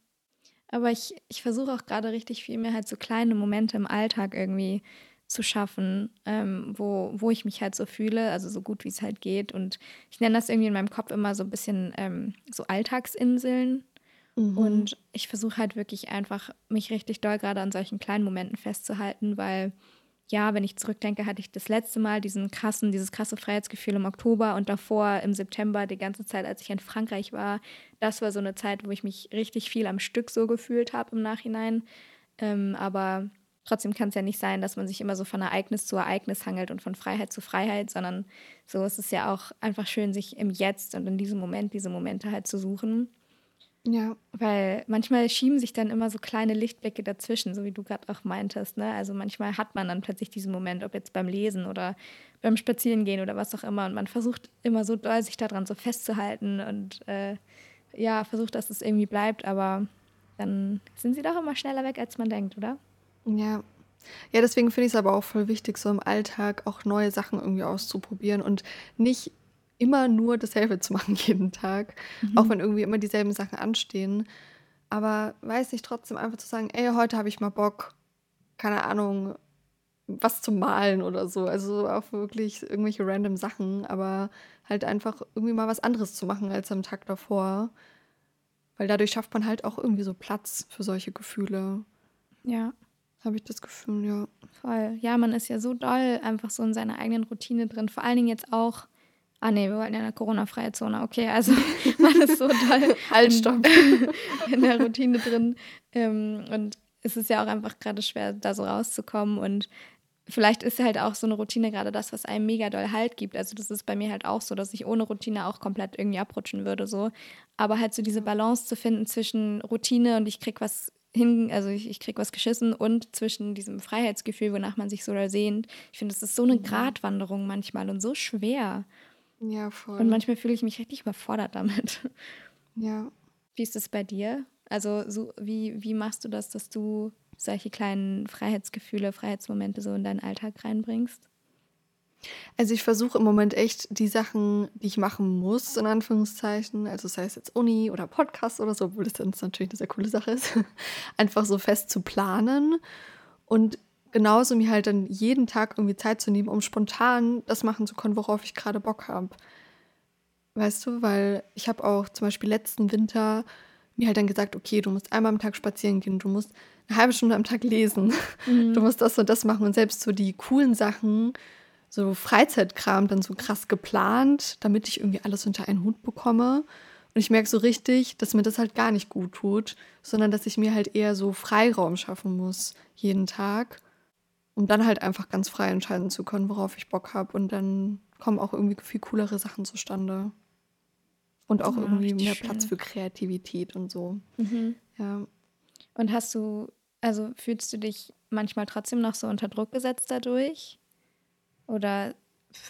Aber ich, ich versuche auch gerade richtig viel mehr halt so kleine Momente im Alltag irgendwie zu schaffen, ähm, wo, wo ich mich halt so fühle, also so gut wie es halt geht. Und ich nenne das irgendwie in meinem Kopf immer so ein bisschen ähm, so Alltagsinseln. Mhm. Und ich versuche halt wirklich einfach, mich richtig doll gerade an solchen kleinen Momenten festzuhalten, weil ja, wenn ich zurückdenke, hatte ich das letzte Mal diesen krassen, dieses krasse Freiheitsgefühl im Oktober und davor im September die ganze Zeit, als ich in Frankreich war. Das war so eine Zeit, wo ich mich richtig viel am Stück so gefühlt habe im Nachhinein. Ähm, aber trotzdem kann es ja nicht sein, dass man sich immer so von Ereignis zu Ereignis hangelt und von Freiheit zu Freiheit, sondern so ist es ja auch einfach schön, sich im Jetzt und in diesem Moment diese Momente halt zu suchen. Ja. Weil manchmal schieben sich dann immer so kleine Lichtblicke dazwischen, so wie du gerade auch meintest. Ne? Also manchmal hat man dann plötzlich diesen Moment, ob jetzt beim Lesen oder beim Spazierengehen oder was auch immer. Und man versucht immer so doll, sich daran so festzuhalten und äh, ja, versucht, dass es irgendwie bleibt. Aber dann sind sie doch immer schneller weg, als man denkt, oder? Ja. Ja, deswegen finde ich es aber auch voll wichtig, so im Alltag auch neue Sachen irgendwie auszuprobieren und nicht immer nur dasselbe zu machen jeden Tag, mhm. auch wenn irgendwie immer dieselben Sachen anstehen. Aber weiß nicht, trotzdem einfach zu sagen, ey, heute habe ich mal Bock, keine Ahnung, was zu malen oder so. Also auch wirklich irgendwelche random Sachen, aber halt einfach irgendwie mal was anderes zu machen als am Tag davor. Weil dadurch schafft man halt auch irgendwie so Platz für solche Gefühle. Ja. Habe ich das Gefühl, ja. Voll. Ja, man ist ja so doll einfach so in seiner eigenen Routine drin. Vor allen Dingen jetzt auch Ah nee, wir wollten ja eine Corona-freie Zone. Okay, also man ist so doll halt, stopp. in der Routine drin. Ähm, und es ist ja auch einfach gerade schwer, da so rauszukommen. Und vielleicht ist halt auch so eine Routine gerade das, was einem mega doll Halt gibt. Also das ist bei mir halt auch so, dass ich ohne Routine auch komplett irgendwie abrutschen würde. so. Aber halt so diese Balance zu finden zwischen Routine und ich krieg was hin, also ich, ich krieg was geschissen und zwischen diesem Freiheitsgefühl, wonach man sich so doll sehnt. Ich finde, das ist so eine mhm. Gratwanderung manchmal und so schwer. Ja, voll. Und manchmal fühle ich mich richtig überfordert damit. Ja. Wie ist es bei dir? Also, so, wie, wie machst du das, dass du solche kleinen Freiheitsgefühle, Freiheitsmomente so in deinen Alltag reinbringst? Also ich versuche im Moment echt die Sachen, die ich machen muss, in Anführungszeichen, also sei es jetzt Uni oder Podcast oder so, obwohl das dann natürlich eine sehr coole Sache ist, einfach so fest zu planen und genauso mir halt dann jeden Tag irgendwie Zeit zu nehmen, um spontan das machen zu können, worauf ich gerade Bock habe. Weißt du, weil ich habe auch zum Beispiel letzten Winter mir halt dann gesagt, okay, du musst einmal am Tag spazieren gehen, du musst eine halbe Stunde am Tag lesen, mhm. du musst das und das machen und selbst so die coolen Sachen, so Freizeitkram dann so krass geplant, damit ich irgendwie alles unter einen Hut bekomme. Und ich merke so richtig, dass mir das halt gar nicht gut tut, sondern dass ich mir halt eher so Freiraum schaffen muss jeden Tag um dann halt einfach ganz frei entscheiden zu können, worauf ich Bock habe. Und dann kommen auch irgendwie viel coolere Sachen zustande. Und auch ja, irgendwie mehr schön. Platz für Kreativität und so. Mhm. Ja. Und hast du, also fühlst du dich manchmal trotzdem noch so unter Druck gesetzt dadurch? Oder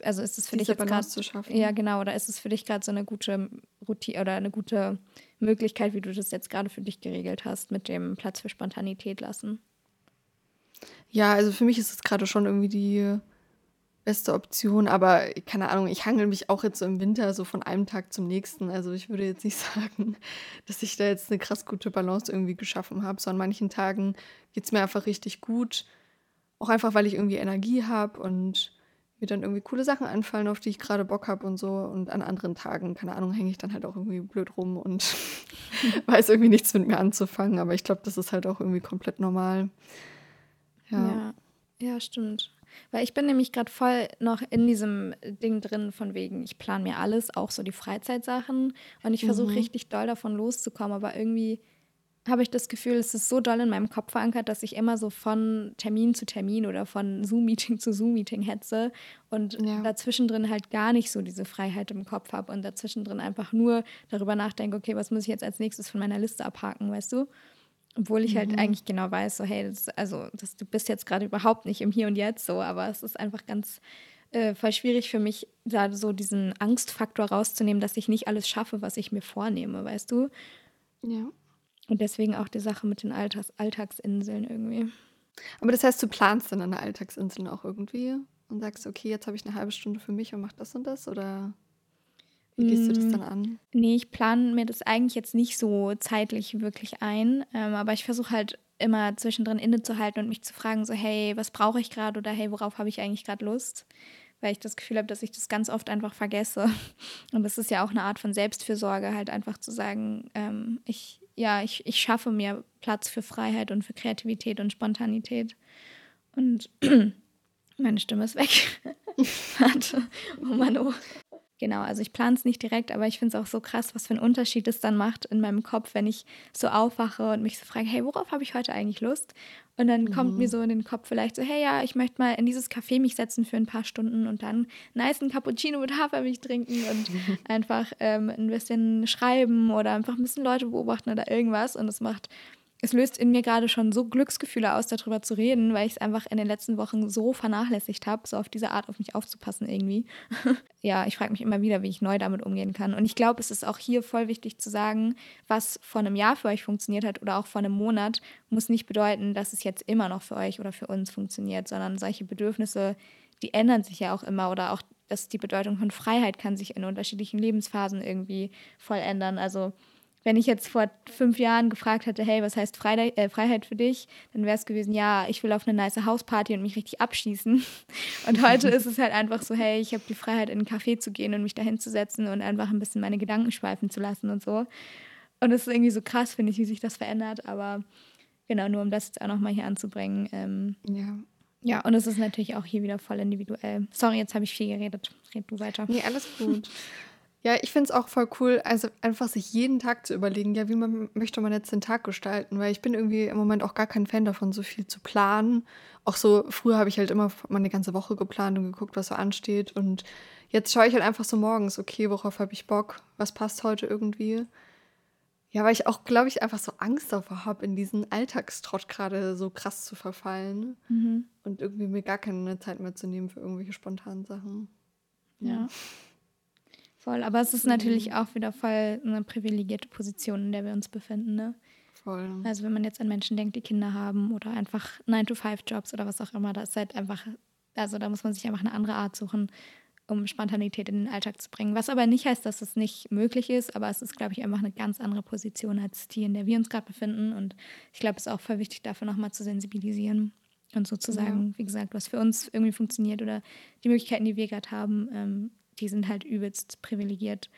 also ist es für Diese dich jetzt gerade Ja, genau, oder ist es für dich gerade so eine gute Routine oder eine gute Möglichkeit, wie du das jetzt gerade für dich geregelt hast, mit dem Platz für Spontanität lassen? Ja, also für mich ist es gerade schon irgendwie die beste Option, aber keine Ahnung, ich hangel mich auch jetzt so im Winter so von einem Tag zum nächsten. Also ich würde jetzt nicht sagen, dass ich da jetzt eine krass gute Balance irgendwie geschaffen habe. So an manchen Tagen geht es mir einfach richtig gut. Auch einfach, weil ich irgendwie Energie habe und mir dann irgendwie coole Sachen anfallen, auf die ich gerade Bock habe und so. Und an anderen Tagen, keine Ahnung, hänge ich dann halt auch irgendwie blöd rum und weiß irgendwie nichts mit mir anzufangen. Aber ich glaube, das ist halt auch irgendwie komplett normal. Ja. ja. Ja, stimmt. Weil ich bin nämlich gerade voll noch in diesem Ding drin, von wegen, ich plane mir alles, auch so die Freizeitsachen. Und ich versuche mhm. richtig doll davon loszukommen, aber irgendwie habe ich das Gefühl, es ist so doll in meinem Kopf verankert, dass ich immer so von Termin zu Termin oder von Zoom-Meeting zu Zoom-Meeting hetze und ja. dazwischen drin halt gar nicht so diese Freiheit im Kopf habe und dazwischen drin einfach nur darüber nachdenke, okay, was muss ich jetzt als nächstes von meiner Liste abhaken, weißt du? Obwohl ich halt mhm. eigentlich genau weiß, so, hey, das, also das, du bist jetzt gerade überhaupt nicht im Hier und Jetzt so, aber es ist einfach ganz äh, voll schwierig für mich, da so diesen Angstfaktor rauszunehmen, dass ich nicht alles schaffe, was ich mir vornehme, weißt du? Ja. Und deswegen auch die Sache mit den Alltags Alltagsinseln irgendwie. Aber das heißt, du planst dann an der Alltagsinseln auch irgendwie und sagst, okay, jetzt habe ich eine halbe Stunde für mich und mach das und das? Oder wie gehst du das Mm, dann an? Nee, ich plane mir das eigentlich jetzt nicht so zeitlich wirklich ein, ähm, aber ich versuche halt immer zwischendrin innezuhalten und mich zu fragen, so hey, was brauche ich gerade oder hey, worauf habe ich eigentlich gerade Lust? Weil ich das Gefühl habe, dass ich das ganz oft einfach vergesse. Und das ist ja auch eine Art von Selbstfürsorge, halt einfach zu sagen, ähm, ich, ja, ich, ich schaffe mir Platz für Freiheit und für Kreativität und Spontanität. Und meine Stimme ist weg. Warte, oh Mann, oh. Genau, also ich plane es nicht direkt, aber ich finde es auch so krass, was für einen Unterschied es dann macht in meinem Kopf, wenn ich so aufwache und mich so frage, hey, worauf habe ich heute eigentlich Lust? Und dann kommt mir Mhm. so in den Kopf vielleicht so, hey, ja, ich möchte mal in dieses Café mich setzen für ein paar Stunden und dann nice einen Cappuccino mit Hafermilch trinken und einfach ähm, ein bisschen schreiben oder einfach ein bisschen Leute beobachten oder irgendwas. Und es macht, es löst in mir gerade schon so Glücksgefühle aus, darüber zu reden, weil ich es einfach in den letzten Wochen so vernachlässigt habe, so auf diese Art auf mich aufzupassen irgendwie. ja, ich frage mich immer wieder, wie ich neu damit umgehen kann. Und ich glaube, es ist auch hier voll wichtig zu sagen, was vor einem Jahr für euch funktioniert hat oder auch vor einem Monat, muss nicht bedeuten, dass es jetzt immer noch für euch oder für uns funktioniert, sondern solche Bedürfnisse, die ändern sich ja auch immer oder auch dass die Bedeutung von Freiheit kann sich in unterschiedlichen Lebensphasen irgendwie voll ändern. Also wenn ich jetzt vor fünf Jahren gefragt hätte, hey, was heißt Freiheit, äh, Freiheit für dich, dann wäre es gewesen, ja, ich will auf eine nice Hausparty und mich richtig abschießen. Und heute ist es halt einfach so, hey, ich habe die Freiheit, in einen Café zu gehen und mich da hinzusetzen und einfach ein bisschen meine Gedanken schweifen zu lassen und so. Und es ist irgendwie so krass, finde ich, wie sich das verändert. Aber genau, nur um das jetzt auch nochmal hier anzubringen. Ähm, Ja. ja, und es ist natürlich auch hier wieder voll individuell. Sorry, jetzt habe ich viel geredet. Red du weiter. Nee, alles gut. Ja, ich finde es auch voll cool, also einfach sich jeden Tag zu überlegen, ja, wie man möchte man jetzt den Tag gestalten, weil ich bin irgendwie im Moment auch gar kein Fan davon, so viel zu planen. Auch so, früher habe ich halt immer meine ganze Woche geplant und geguckt, was so ansteht. Und jetzt schaue ich halt einfach so morgens, okay, worauf habe ich Bock, was passt heute irgendwie. Ja, weil ich auch, glaube ich, einfach so Angst davor habe, in diesen Alltagstrott gerade so krass zu verfallen Mhm. und irgendwie mir gar keine Zeit mehr zu nehmen für irgendwelche spontanen Sachen. Ja. Voll, aber es ist natürlich auch wieder voll eine privilegierte Position, in der wir uns befinden. Ne? Voll. Also wenn man jetzt an Menschen denkt, die Kinder haben oder einfach 9-to-5-Jobs oder was auch immer, da ist halt einfach, also da muss man sich einfach eine andere Art suchen, um Spontanität in den Alltag zu bringen. Was aber nicht heißt, dass es nicht möglich ist, aber es ist, glaube ich, einfach eine ganz andere Position als die, in der wir uns gerade befinden. Und ich glaube, es ist auch voll wichtig, dafür nochmal zu sensibilisieren und sozusagen, wie gesagt, was für uns irgendwie funktioniert oder die Möglichkeiten, die wir gerade haben, ähm, die sind halt übelst privilegiert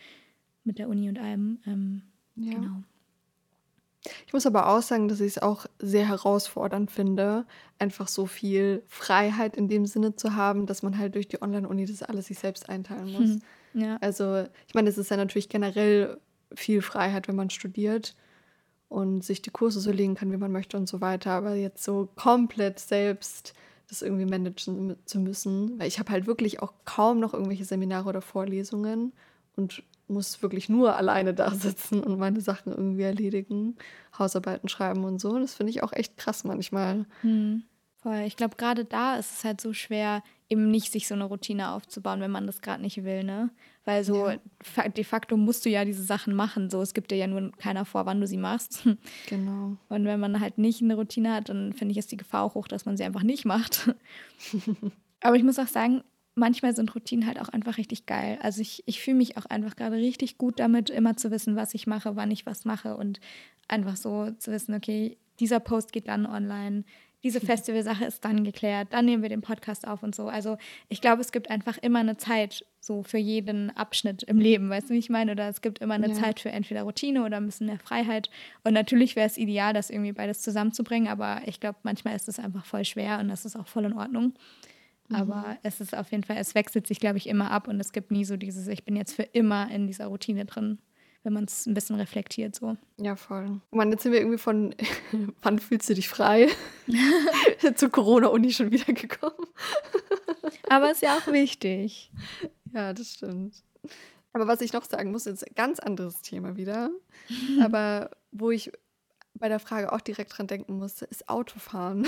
mit der Uni und allem. Ähm, Ja. Genau. Ich muss aber auch sagen, dass ich es auch sehr herausfordernd finde, einfach so viel Freiheit in dem Sinne zu haben, dass man halt durch die Online-Uni das alles sich selbst einteilen muss. Hm. Ja. Also, ich meine, es ist ja natürlich generell viel Freiheit, wenn man studiert und sich die Kurse so legen kann, wie man möchte und so weiter. Aber jetzt so komplett selbst das irgendwie managen zu müssen, weil ich habe halt wirklich auch kaum noch irgendwelche Seminare oder Vorlesungen und muss wirklich nur alleine da sitzen und meine Sachen irgendwie erledigen, Hausarbeiten schreiben und so. Und das finde ich auch echt krass manchmal. Hm. Ich glaube, gerade da ist es halt so schwer, eben nicht sich so eine Routine aufzubauen, wenn man das gerade nicht will, ne? Weil so Ja. de facto musst du ja diese Sachen machen. So, es gibt dir ja nur keiner vor, wann du sie machst. Genau. Und wenn man halt nicht eine Routine hat, dann finde ich, ist die Gefahr auch hoch, dass man sie einfach nicht macht. Aber ich muss auch sagen, manchmal sind Routinen halt auch einfach richtig geil. Also ich, ich fühle mich auch einfach gerade richtig gut damit, immer zu wissen, was ich mache, wann ich was mache und einfach so zu wissen, okay, dieser Post geht dann online, diese Festivalsache ist dann geklärt, dann nehmen wir den Podcast auf und so. Also ich glaube, es gibt einfach immer eine Zeit so für jeden Abschnitt im Leben, weißt du, wie ich meine? Oder es gibt immer eine Ja. Zeit für entweder Routine oder ein bisschen mehr Freiheit. Und natürlich wäre es ideal, das irgendwie beides zusammenzubringen, aber ich glaube, manchmal ist es einfach voll schwer und das ist auch voll in Ordnung. Aber es ist auf jeden Fall, es wechselt sich, glaube ich, immer ab und es gibt nie so dieses, ich bin jetzt für immer in dieser Routine drin, wenn man es ein bisschen reflektiert so. Ja, voll. Mann, jetzt sind wir irgendwie von, wann fühlst du dich frei? Zur Corona-Uni schon wieder gekommen. Aber ist ja auch wichtig. Ja, das stimmt. Aber was ich noch sagen muss, ist ein ganz anderes Thema wieder. Aber wo ich bei der Frage auch direkt dran denken musste, ist Autofahren.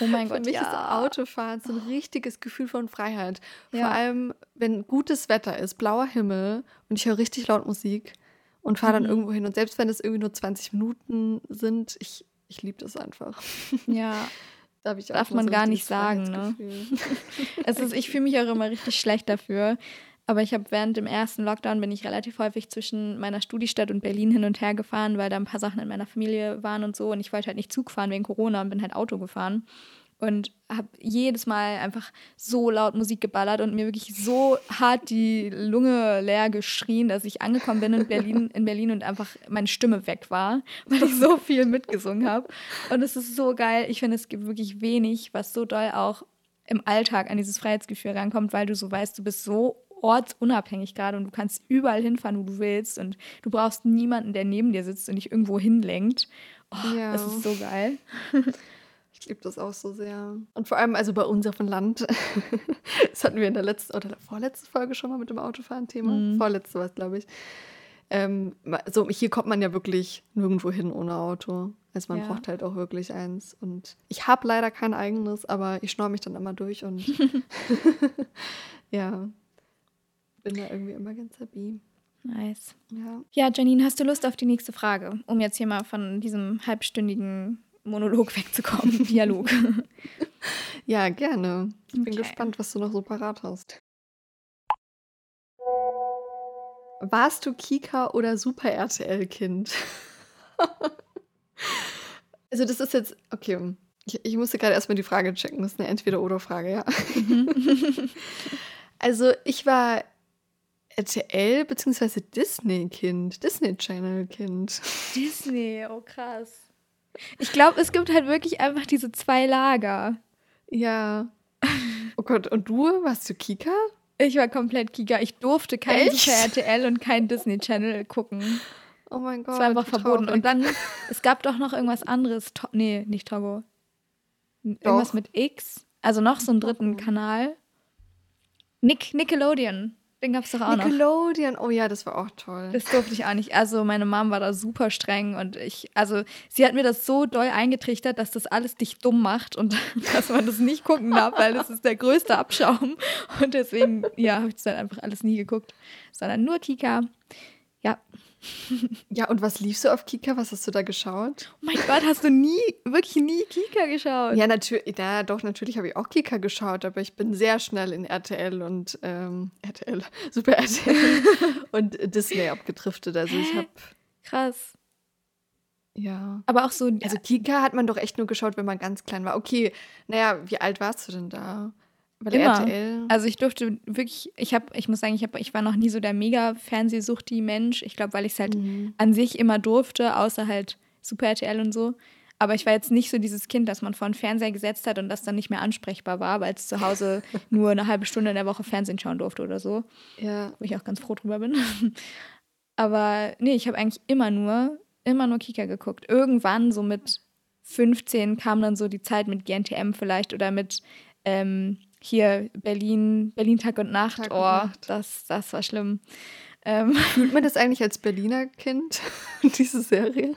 Oh mein Für Gott, mich ist ja. Autofahren so ein richtiges Gefühl von Freiheit. Vor Ja. allem, wenn gutes Wetter ist, blauer Himmel und ich höre richtig laut Musik und fahre dann mhm. irgendwo hin. Und selbst wenn es irgendwie nur 20 Minuten sind, ich, ich liebe das einfach. Ja. Darf, Darf man so gar nicht sagen, ne? es ist, ich fühle mich auch immer richtig schlecht dafür. Aber ich habe während dem ersten Lockdown bin ich relativ häufig zwischen meiner Studiestadt und Berlin hin und her gefahren, weil da ein paar Sachen in meiner Familie waren und so. Und ich wollte halt nicht Zug fahren wegen Corona und bin halt Auto gefahren und habe jedes Mal einfach so laut Musik geballert und mir wirklich so hart die Lunge leer geschrien, dass ich angekommen bin in Berlin, in Berlin und einfach meine Stimme weg war, weil ich so viel mitgesungen habe. Und es ist so geil. Ich finde, es gibt wirklich wenig, was so doll auch im Alltag an dieses Freiheitsgefühl rankommt, weil du so weißt, du bist so ortsunabhängig gerade und du kannst überall hinfahren, wo du willst und du brauchst niemanden, der neben dir sitzt und dich irgendwo hinlenkt. Oh, ja. Das ist so geil. Ich liebe das auch so sehr. Und vor allem, also bei uns auf dem Land, das hatten wir in der letzten oder der vorletzten Folge schon mal mit dem Autofahren-Thema. Mhm. Vorletzte war es, glaube ich. Ähm, so, hier kommt man ja wirklich nirgendwo hin ohne Auto. Also man ja. braucht halt auch wirklich eins. Und ich habe leider kein eigenes, aber ich schnorre mich dann immer durch und ja, bin da irgendwie immer ganz happy. Nice. Ja. ja, Janine, hast du Lust auf die nächste Frage, um jetzt hier mal von diesem halbstündigen Monolog wegzukommen. Dialog. Ja, gerne. Ich okay. bin gespannt, was du noch so parat hast. Warst du Kika oder Super RTL-Kind? also, das ist jetzt, okay. Ich, ich musste gerade erstmal die Frage checken. Das ist eine Entweder-Oder-Frage, ja. also, ich war RTL bzw. Disney-Kind, Disney-Channel-Kind. Disney, oh krass. Ich glaube, es gibt halt wirklich einfach diese zwei Lager. Ja. Oh Gott, und du? Warst du Kika? Ich war komplett Kika. Ich durfte kein Kika RTL und kein Disney Channel gucken. Oh mein Gott. Das war einfach verboten. Und dann, es gab doch noch irgendwas anderes. To nee, nicht Togo. Irgendwas doch. mit X. Also noch so einen dritten Kanal. Nick, Nickelodeon. Den gab es doch auch Nickelodeon. noch. oh ja, das war auch toll. Das durfte ich auch nicht. Also meine Mom war da super streng und ich, also sie hat mir das so doll eingetrichtert, dass das alles dich dumm macht und dass man das nicht gucken darf, weil das ist der größte Abschaum. Und deswegen, ja, habe ich das dann einfach alles nie geguckt, sondern nur Kika. Ja, ja, und was liefst du auf Kika? Was hast du da geschaut? Oh mein Gott, hast du nie, wirklich nie Kika geschaut? Ja, natürlich, ja, doch, natürlich habe ich auch Kika geschaut, aber ich bin sehr schnell in RTL und ähm, RTL, Super RTL und Disney abgedriftet. Also ich habe. Krass. Ja. Aber auch so. Also Kika hat man doch echt nur geschaut, wenn man ganz klein war. Okay, naja, wie alt warst du denn da? Bei Immer. RTL. Also ich durfte wirklich, ich habe, ich muss sagen, ich, hab, ich war noch nie so der mega Fernsehsuchti Mensch. Ich glaube, weil ich es halt mhm. an sich immer durfte, außer halt Super RTL und so. Aber ich war jetzt nicht so dieses Kind, das man vor den Fernseher gesetzt hat und das dann nicht mehr ansprechbar war, weil es zu Hause nur eine halbe Stunde in der Woche Fernsehen schauen durfte oder so. Ja. Wo ich auch ganz froh drüber bin. Aber nee, ich habe eigentlich immer nur, immer nur Kika geguckt. Irgendwann, so mit 15, kam dann so die Zeit mit GNTM vielleicht oder mit ähm, hier Berlin, Berlin Tag und Nacht. Tag oh, und Nacht. Das, das war schlimm. Ähm. Fühlt man das eigentlich als Berliner Kind, diese Serie?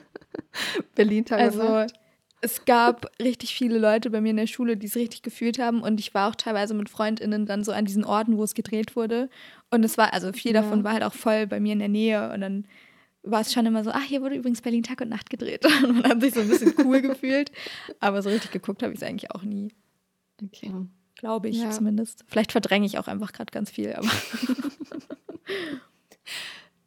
Berlin Tag also, und Nacht? Es gab richtig viele Leute bei mir in der Schule, die es richtig gefühlt haben. Und ich war auch teilweise mit FreundInnen dann so an diesen Orten, wo es gedreht wurde. Und es war, also viel ja. davon war halt auch voll bei mir in der Nähe. Und dann war es schon immer so, ach, hier wurde übrigens Berlin Tag und Nacht gedreht. Und man hat sich so ein bisschen cool gefühlt. Aber so richtig geguckt habe ich es eigentlich auch nie. Okay. Glaube ich ja. zumindest. Vielleicht verdränge ich auch einfach gerade ganz viel, aber.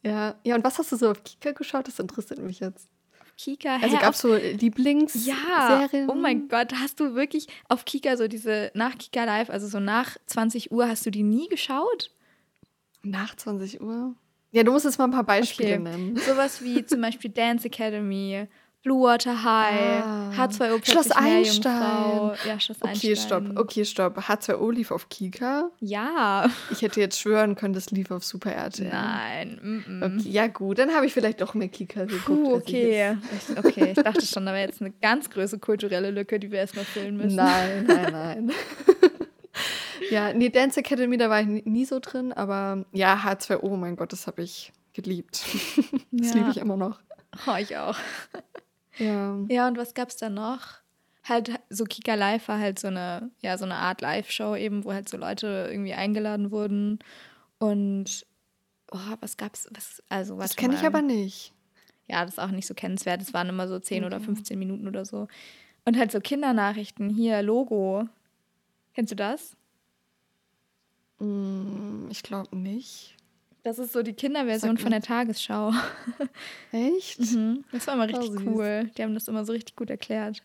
ja, ja, und was hast du so auf Kika geschaut? Das interessiert mich jetzt. Kika, Also gab es so Lieblingsserien? Ja, oh mein Gott, hast du wirklich auf Kika so diese nach Kika Live, also so nach 20 Uhr, hast du die nie geschaut? Nach 20 Uhr? Ja, du musst jetzt mal ein paar Beispiele okay. nennen. Sowas wie zum Beispiel Dance Academy Blue Water High, ah. H2O Schloss Einstein. Ja, Schloss okay, Einstein. stopp. Okay, stopp. H2O lief auf Kika? Ja. Ich hätte jetzt schwören können, das lief auf Super RTL. Nein. Mm -mm. Okay, ja gut, dann habe ich vielleicht doch mehr Kika geguckt. Puh, okay. Ich okay, ich dachte schon, da wäre jetzt eine ganz große kulturelle Lücke, die wir erstmal füllen müssen. Nein, nein, nein. ja, nee, Dance Academy, da war ich nie so drin, aber ja, H2O, mein Gott, das habe ich geliebt. das ja. liebe ich immer noch. Oh, ich auch. Ja. Ja, und was gab's da noch? Halt, so Kika Live war halt so eine, ja, so eine Art Live-Show eben, wo halt so Leute irgendwie eingeladen wurden. Und oh, was gab's? Was, also, das kenne ich aber nicht. Ja, das ist auch nicht so kennenswert. Das waren immer so 10 okay. oder 15 Minuten oder so. Und halt so Kindernachrichten. Hier, Logo. Kennst du das? Mm, ich glaube nicht. Das ist so die Kinderversion von der Tagesschau. Echt? Mhm. Das war immer richtig oh, cool. Die haben das immer so richtig gut erklärt.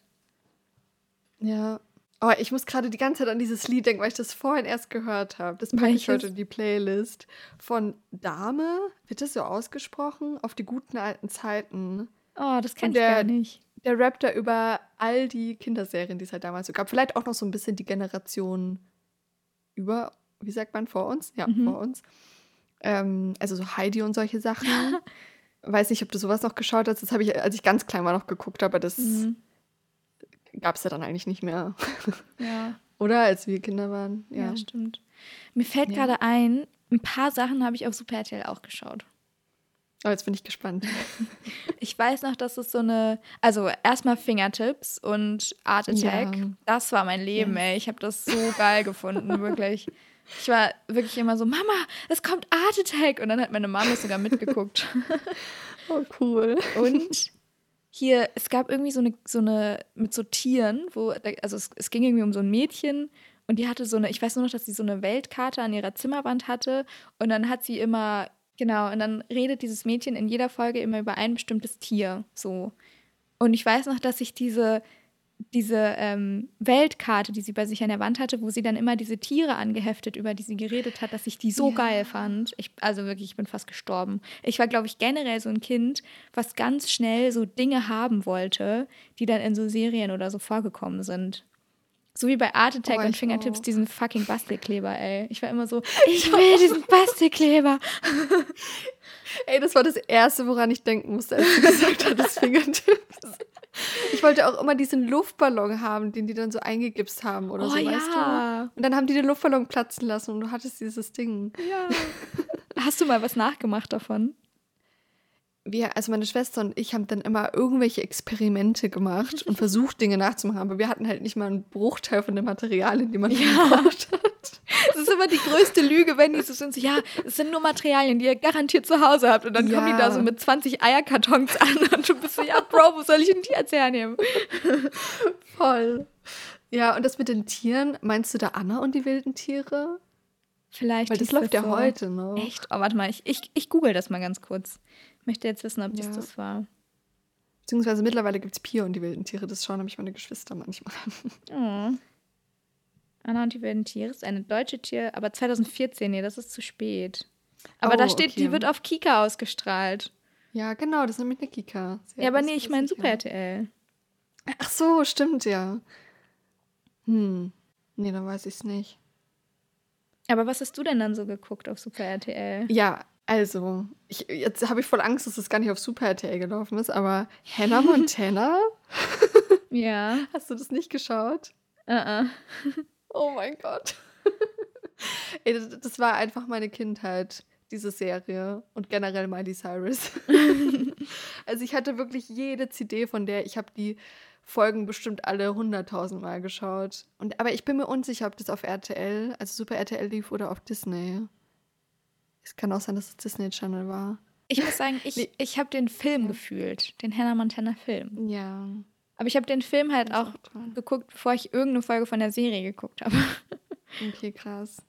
Ja. Aber ich muss gerade die ganze Zeit an dieses Lied denken, weil ich das vorhin erst gehört habe. Das packe ich heute in die Playlist. Von Dame, wird das so ausgesprochen? Auf die guten alten Zeiten. Oh, das kenne ich gar nicht. Der rappt da über all die Kinderserien, die es halt damals so gab. Vielleicht auch noch so ein bisschen die Generation über, wie sagt man, vor uns? Ja, mhm. vor uns. Ähm, also so Heidi und solche Sachen. Weiß nicht, ob du sowas noch geschaut hast. Das habe ich, als ich ganz klein war, noch geguckt, aber das mhm. gab es ja dann eigentlich nicht mehr. Ja. Oder als wir Kinder waren. Ja, ja stimmt. Mir fällt ja. gerade ein, ein paar Sachen habe ich auf Super RTL auch geschaut. Oh, jetzt bin ich gespannt. Ich weiß noch, dass es so eine, also erstmal Fingertips und Art Attack. Ja. Das war mein Leben, ey. Ich habe das so geil gefunden, wirklich. Ich war wirklich immer so, Mama, es kommt Art Attack. Und dann hat meine Mama sogar mitgeguckt. oh, cool. Und hier, es gab irgendwie so eine, so eine mit so Tieren, wo, also es, es ging irgendwie um so ein Mädchen und die hatte so eine, ich weiß nur noch, dass sie so eine Weltkarte an ihrer Zimmerwand hatte und dann hat sie immer, genau, und dann redet dieses Mädchen in jeder Folge immer über ein bestimmtes Tier, so. Und ich weiß noch, dass ich diese, diese ähm, Weltkarte, die sie bei sich an der Wand hatte, wo sie dann immer diese Tiere angeheftet, über die sie geredet hat, dass ich die so ja. geil fand. Ich, also wirklich, ich bin fast gestorben. Ich war, glaube ich, generell so ein Kind, was ganz schnell so Dinge haben wollte, die dann in so Serien oder so vorgekommen sind. So wie bei Art Attack oh, und Fingertips, auch. diesen fucking Bastelkleber, ey. Ich war immer so, ich will diesen Bastelkleber. ey, das war das Erste, woran ich denken musste, als du gesagt hattest, Fingertips. Ich wollte auch immer diesen Luftballon haben, den die dann so eingegipst haben oder oh, so, ja. weißt du? Und dann haben die den Luftballon platzen lassen und du hattest dieses Ding. Ja. Hast du mal was nachgemacht davon? wir, also meine Schwester und ich haben dann immer irgendwelche Experimente gemacht und versucht, Dinge nachzumachen. Aber wir hatten halt nicht mal einen Bruchteil von den Materialien, die man ja. gebraucht hat. Das ist immer die größte Lüge, wenn die so sind, so, ja, es sind nur Materialien, die ihr garantiert zu Hause habt. Und dann ja. kommen die da so mit 20 Eierkartons an und du bist so, ja, Bro, wo soll ich denn die jetzt hernehmen? Voll. Ja, und das mit den Tieren, meinst du da Anna und die wilden Tiere? Vielleicht. Weil das läuft ja so. heute noch. Echt? Oh, warte mal, ich, ich, ich google das mal ganz kurz. Ich möchte jetzt wissen, ob das ja. das war. Beziehungsweise mittlerweile gibt es Pia und die wilden Tiere. Das schauen nämlich meine Geschwister manchmal. Oh. Anna und die wilden Tiere ist eine deutsche Tier, aber 2014, nee, das ist zu spät. Aber oh, da steht, okay. die wird auf Kika ausgestrahlt. Ja, genau, das ist nämlich eine Kika. Sehr ja, aber nee, ich meine Super RTL. Ach so, stimmt ja. Hm. Nee, dann weiß ich es nicht. Aber was hast du denn dann so geguckt auf Super RTL? Ja, also, ich, jetzt habe ich voll Angst, dass das gar nicht auf Super RTL gelaufen ist, aber Hannah Montana? ja. Hast du das nicht geschaut? Uh -uh. oh mein Gott. Ey, das, war einfach meine Kindheit, diese Serie und generell Miley Cyrus. also ich hatte wirklich jede CD von der, ich habe die Folgen bestimmt alle 100.000 Mal geschaut. Und, aber ich bin mir unsicher, ob das auf RTL, also Super RTL lief oder auf Disney. Es kann auch sein, dass es Disney Channel war. Ich muss sagen, ich, ich habe den Film gefühlt, den Hannah Montana Film. Ja. Aber ich habe den Film halt auch, auch geguckt, bevor ich irgendeine Folge von der Serie geguckt habe. Okay, krass.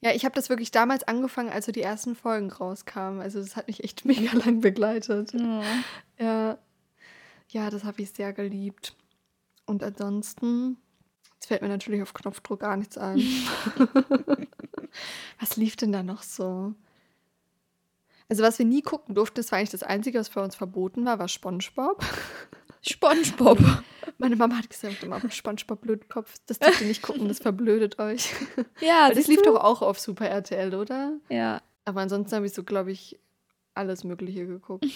Ja, ich habe das wirklich damals angefangen, als so die ersten Folgen rauskamen. Also das hat mich echt mega lang begleitet. Oh. Ja. Ja, das habe ich sehr geliebt. Und ansonsten, jetzt fällt mir natürlich auf Knopfdruck gar nichts ein. was lief denn da noch so? Also, was wir nie gucken durften, das war eigentlich das Einzige, was für uns verboten war, war Spongebob. Spongebob. Meine Mama hat gesagt, immer Spongebob Blödkopf, das dürft ihr nicht gucken, das verblödet euch. Ja, das lief du? doch auch auf Super RTL, oder? Ja. Aber ansonsten habe ich so, glaube ich, alles Mögliche geguckt.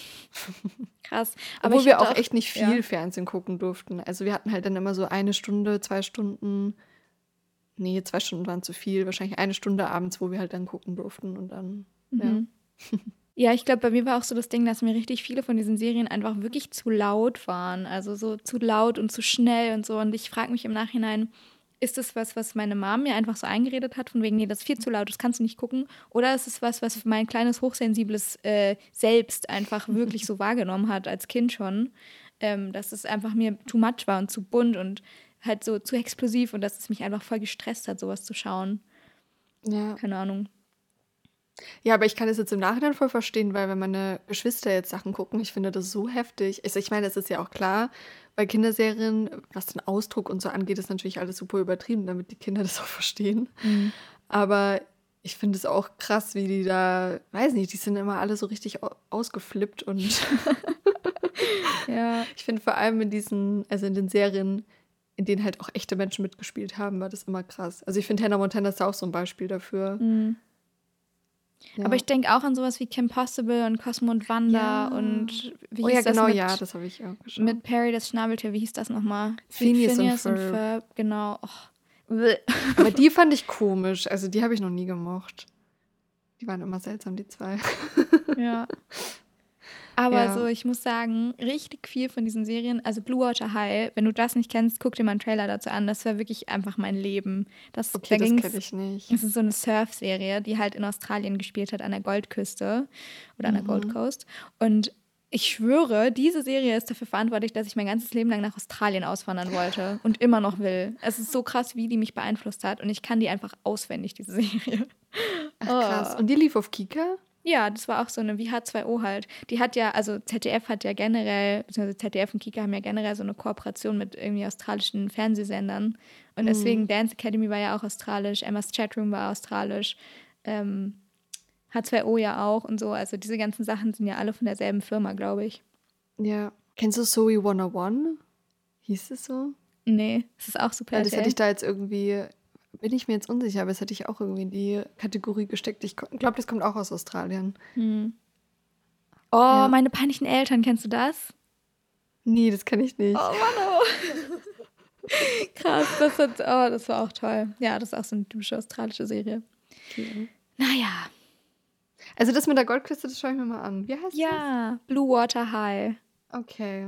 Krass. Aber Obwohl wir auch echt nicht viel ja. Fernsehen gucken durften. Also wir hatten halt dann immer so eine Stunde, zwei Stunden. Nee, zwei Stunden waren zu viel. Wahrscheinlich eine Stunde abends, wo wir halt dann gucken durften und dann, mhm. ja. Ja, ich glaube, bei mir war auch so das Ding, dass mir richtig viele von diesen Serien einfach wirklich zu laut waren. Also so zu laut und zu schnell und so. Und ich frage mich im Nachhinein, ist es was, was meine Mom mir einfach so eingeredet hat, von wegen, nee, das ist viel zu laut, das kannst du nicht gucken? Oder ist es was, was mein kleines, hochsensibles äh, Selbst einfach wirklich so wahrgenommen hat, als Kind schon? Ähm, dass es einfach mir too much war und zu bunt und halt so zu explosiv und dass es mich einfach voll gestresst hat, sowas zu schauen. Ja. Keine Ahnung. Ja, aber ich kann es jetzt im Nachhinein voll verstehen, weil wenn meine Geschwister jetzt Sachen gucken, ich finde das so heftig. Also ich meine, es ist ja auch klar, bei Kinderserien, was den Ausdruck und so angeht, ist natürlich alles super übertrieben, damit die Kinder das auch verstehen. Mhm. Aber ich finde es auch krass, wie die da, weiß nicht, die sind immer alle so richtig au- ausgeflippt und Ja. ich finde vor allem in diesen, also in den Serien, in denen halt auch echte Menschen mitgespielt haben, war das immer krass. Also ich finde Hannah Montana ist da auch so ein Beispiel dafür. Mhm. Ja. Aber ich denke auch an sowas wie Kim Possible und Cosmo und Wanda Ja. und wie oh hieß ja, das genau, mit, ja, das habe ich auch geschaut. mit Perry das Schnabeltier, wie hieß das nochmal? Phineas und Ferb. Genau. Och. Bäh. Aber die fand ich komisch. Also die habe ich noch nie gemocht. Die waren immer seltsam, die zwei. Ja. Aber Ja. so, ich muss sagen, richtig viel von diesen Serien, also Blue Water High, wenn du das nicht kennst, guck dir mal einen Trailer dazu an. Das war wirklich einfach mein Leben. Das, Okay, da das kenne ich nicht. Es ist so eine Surf-Serie, die halt in Australien gespielt hat, an der Goldküste oder an der Mhm. Gold Coast. Und ich schwöre, diese Serie ist dafür verantwortlich, dass ich mein ganzes Leben lang nach Australien auswandern wollte und immer noch will. Es ist so krass, wie die mich beeinflusst hat und ich kann die einfach auswendig, diese Serie. Ach, krass. Oh. Und die lief auf Kika? Ja, das war auch so eine wie H2O halt. Die hat ja, also ZDF hat ja generell, beziehungsweise ZDF und Kika haben ja generell so eine Kooperation mit irgendwie australischen Fernsehsendern. Und deswegen Dance Academy war ja auch australisch, Emma's Chatroom war australisch, ähm, H2O ja auch und so. Also diese ganzen Sachen sind ja alle von derselben Firma, glaube ich. Ja. Kennst du Zoe 101? Hieß es so? Nee, das ist auch super. Ja, das hätte ich da jetzt irgendwie, bin ich mir jetzt unsicher, aber das hätte ich auch irgendwie in die Kategorie gesteckt. Ich glaube, das kommt auch aus Australien. Hm. Oh, Ja. meine peinlichen Eltern, kennst du das? Nee, das kenne ich nicht. Oh Mann, oh. Krass, das, hat, oh, das war auch toll. Ja, das ist auch so eine typische australische Serie. Okay. Naja, Also das mit der Goldküste, das schaue ich mir mal an. Wie heißt ja, Blue Water High. das? Okay.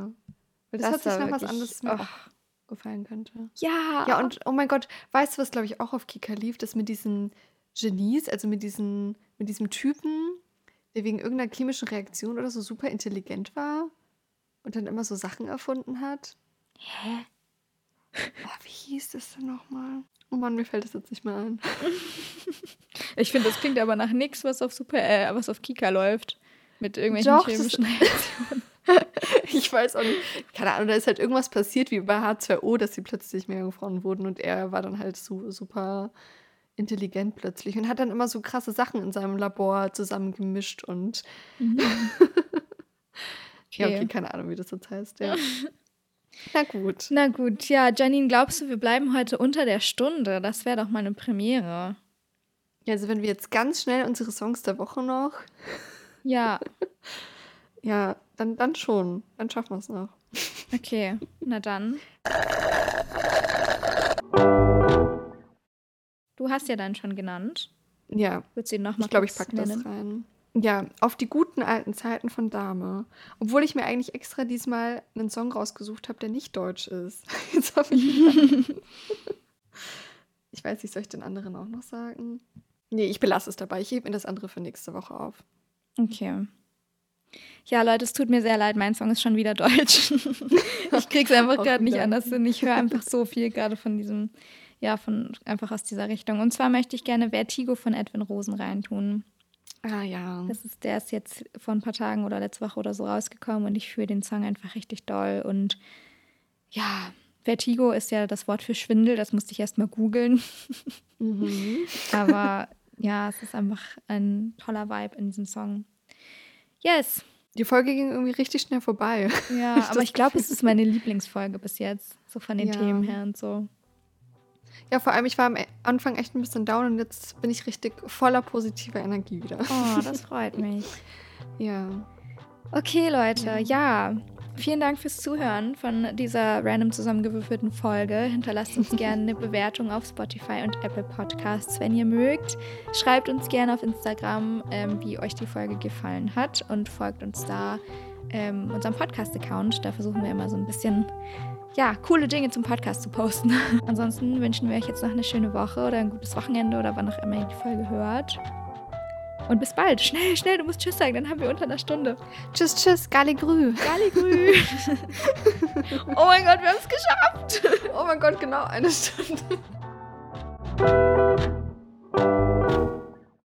Weil das, hört sich nach was anderes, das oh. Gefallen könnte. Ja, Ja, und oh mein Gott, weißt du, was glaube ich auch auf Kika lief? Das mit diesen Genies, also mit, diesen, mit diesem Typen, der wegen irgendeiner chemischen Reaktion oder so super intelligent war und dann immer so Sachen erfunden hat. Hä? Oh, wie hieß das denn nochmal? Oh Mann, mir fällt das jetzt nicht mehr ein. Ich finde, das klingt aber nach nichts, was auf Super, äh, was auf Kika läuft. Mit irgendwelchen Doch, chemischen Reaktionen. Ich weiß auch nicht. Keine Ahnung, da ist halt irgendwas passiert wie bei H2O, dass sie plötzlich Meerjungfrauen wurden und er war dann halt so super intelligent plötzlich und hat dann immer so krasse Sachen in seinem Labor zusammengemischt und ja, okay, Okay. keine Ahnung, wie das jetzt heißt. Ja. Na gut. Na gut, ja, Janine, glaubst du, wir bleiben heute unter der Stunde? Das wäre doch mal eine Premiere. Ja, also wenn wir jetzt ganz schnell unsere Songs der Woche noch, Ja, ja, dann, dann schon. Dann schaffen wir es noch. okay. Na dann. Du hast ja dann schon genannt. Ja, Würdest du ihn nochmal ich glaube, ich packe das rein. Ja, auf die guten alten Zeiten von Dame. Obwohl ich mir eigentlich extra diesmal einen Song rausgesucht habe, der nicht deutsch ist. Jetzt hoffe ich. ich weiß nicht, soll ich den anderen auch noch sagen? Nee, ich belasse es dabei. Ich hebe mir das andere für nächste Woche auf. Okay. Ja, Leute, es tut mir sehr leid, mein Song ist schon wieder deutsch. ich krieg's einfach gerade nicht anders hin. Ich höre einfach so viel gerade von diesem, ja, von einfach aus dieser Richtung. Und zwar möchte ich gerne Vertigo von Edwin Rosen reintun. Ah ja. Das ist, der ist jetzt vor ein paar Tagen oder letzte Woche oder so rausgekommen und ich fühle den Song einfach richtig doll. Und ja, Vertigo ist ja das Wort für Schwindel, das musste ich erst mal googeln. Mhm. Aber ja, es ist einfach ein toller Vibe in diesem Song. Yes. Die Folge ging irgendwie richtig schnell vorbei. Ja, aber ich glaube, es ist meine Lieblingsfolge bis jetzt. So von den Ja. Themen her und so. Ja, vor allem, ich war am Anfang echt ein bisschen down und jetzt bin ich richtig voller positiver Energie wieder. Oh, das freut mich. Ja. Okay, Leute, ja. Vielen Dank fürs Zuhören von dieser random zusammengewürfelten Folge. Hinterlasst uns gerne eine Bewertung auf Spotify und Apple Podcasts, wenn ihr mögt. Schreibt uns gerne auf Instagram, ähm, wie euch die Folge gefallen hat und folgt uns da ähm, unserem Podcast-Account. Da versuchen wir immer so ein bisschen ja, coole Dinge zum Podcast zu posten. Ansonsten wünschen wir euch jetzt noch eine schöne Woche oder ein gutes Wochenende oder wann auch immer ihr die Folge hört. Und bis bald. Schnell, schnell, du musst Tschüss sagen, dann haben wir unter einer Stunde. Tschüss, tschüss, Galigrü. Galigrü. oh mein Gott, wir haben es geschafft. Oh mein Gott, genau eine Stunde.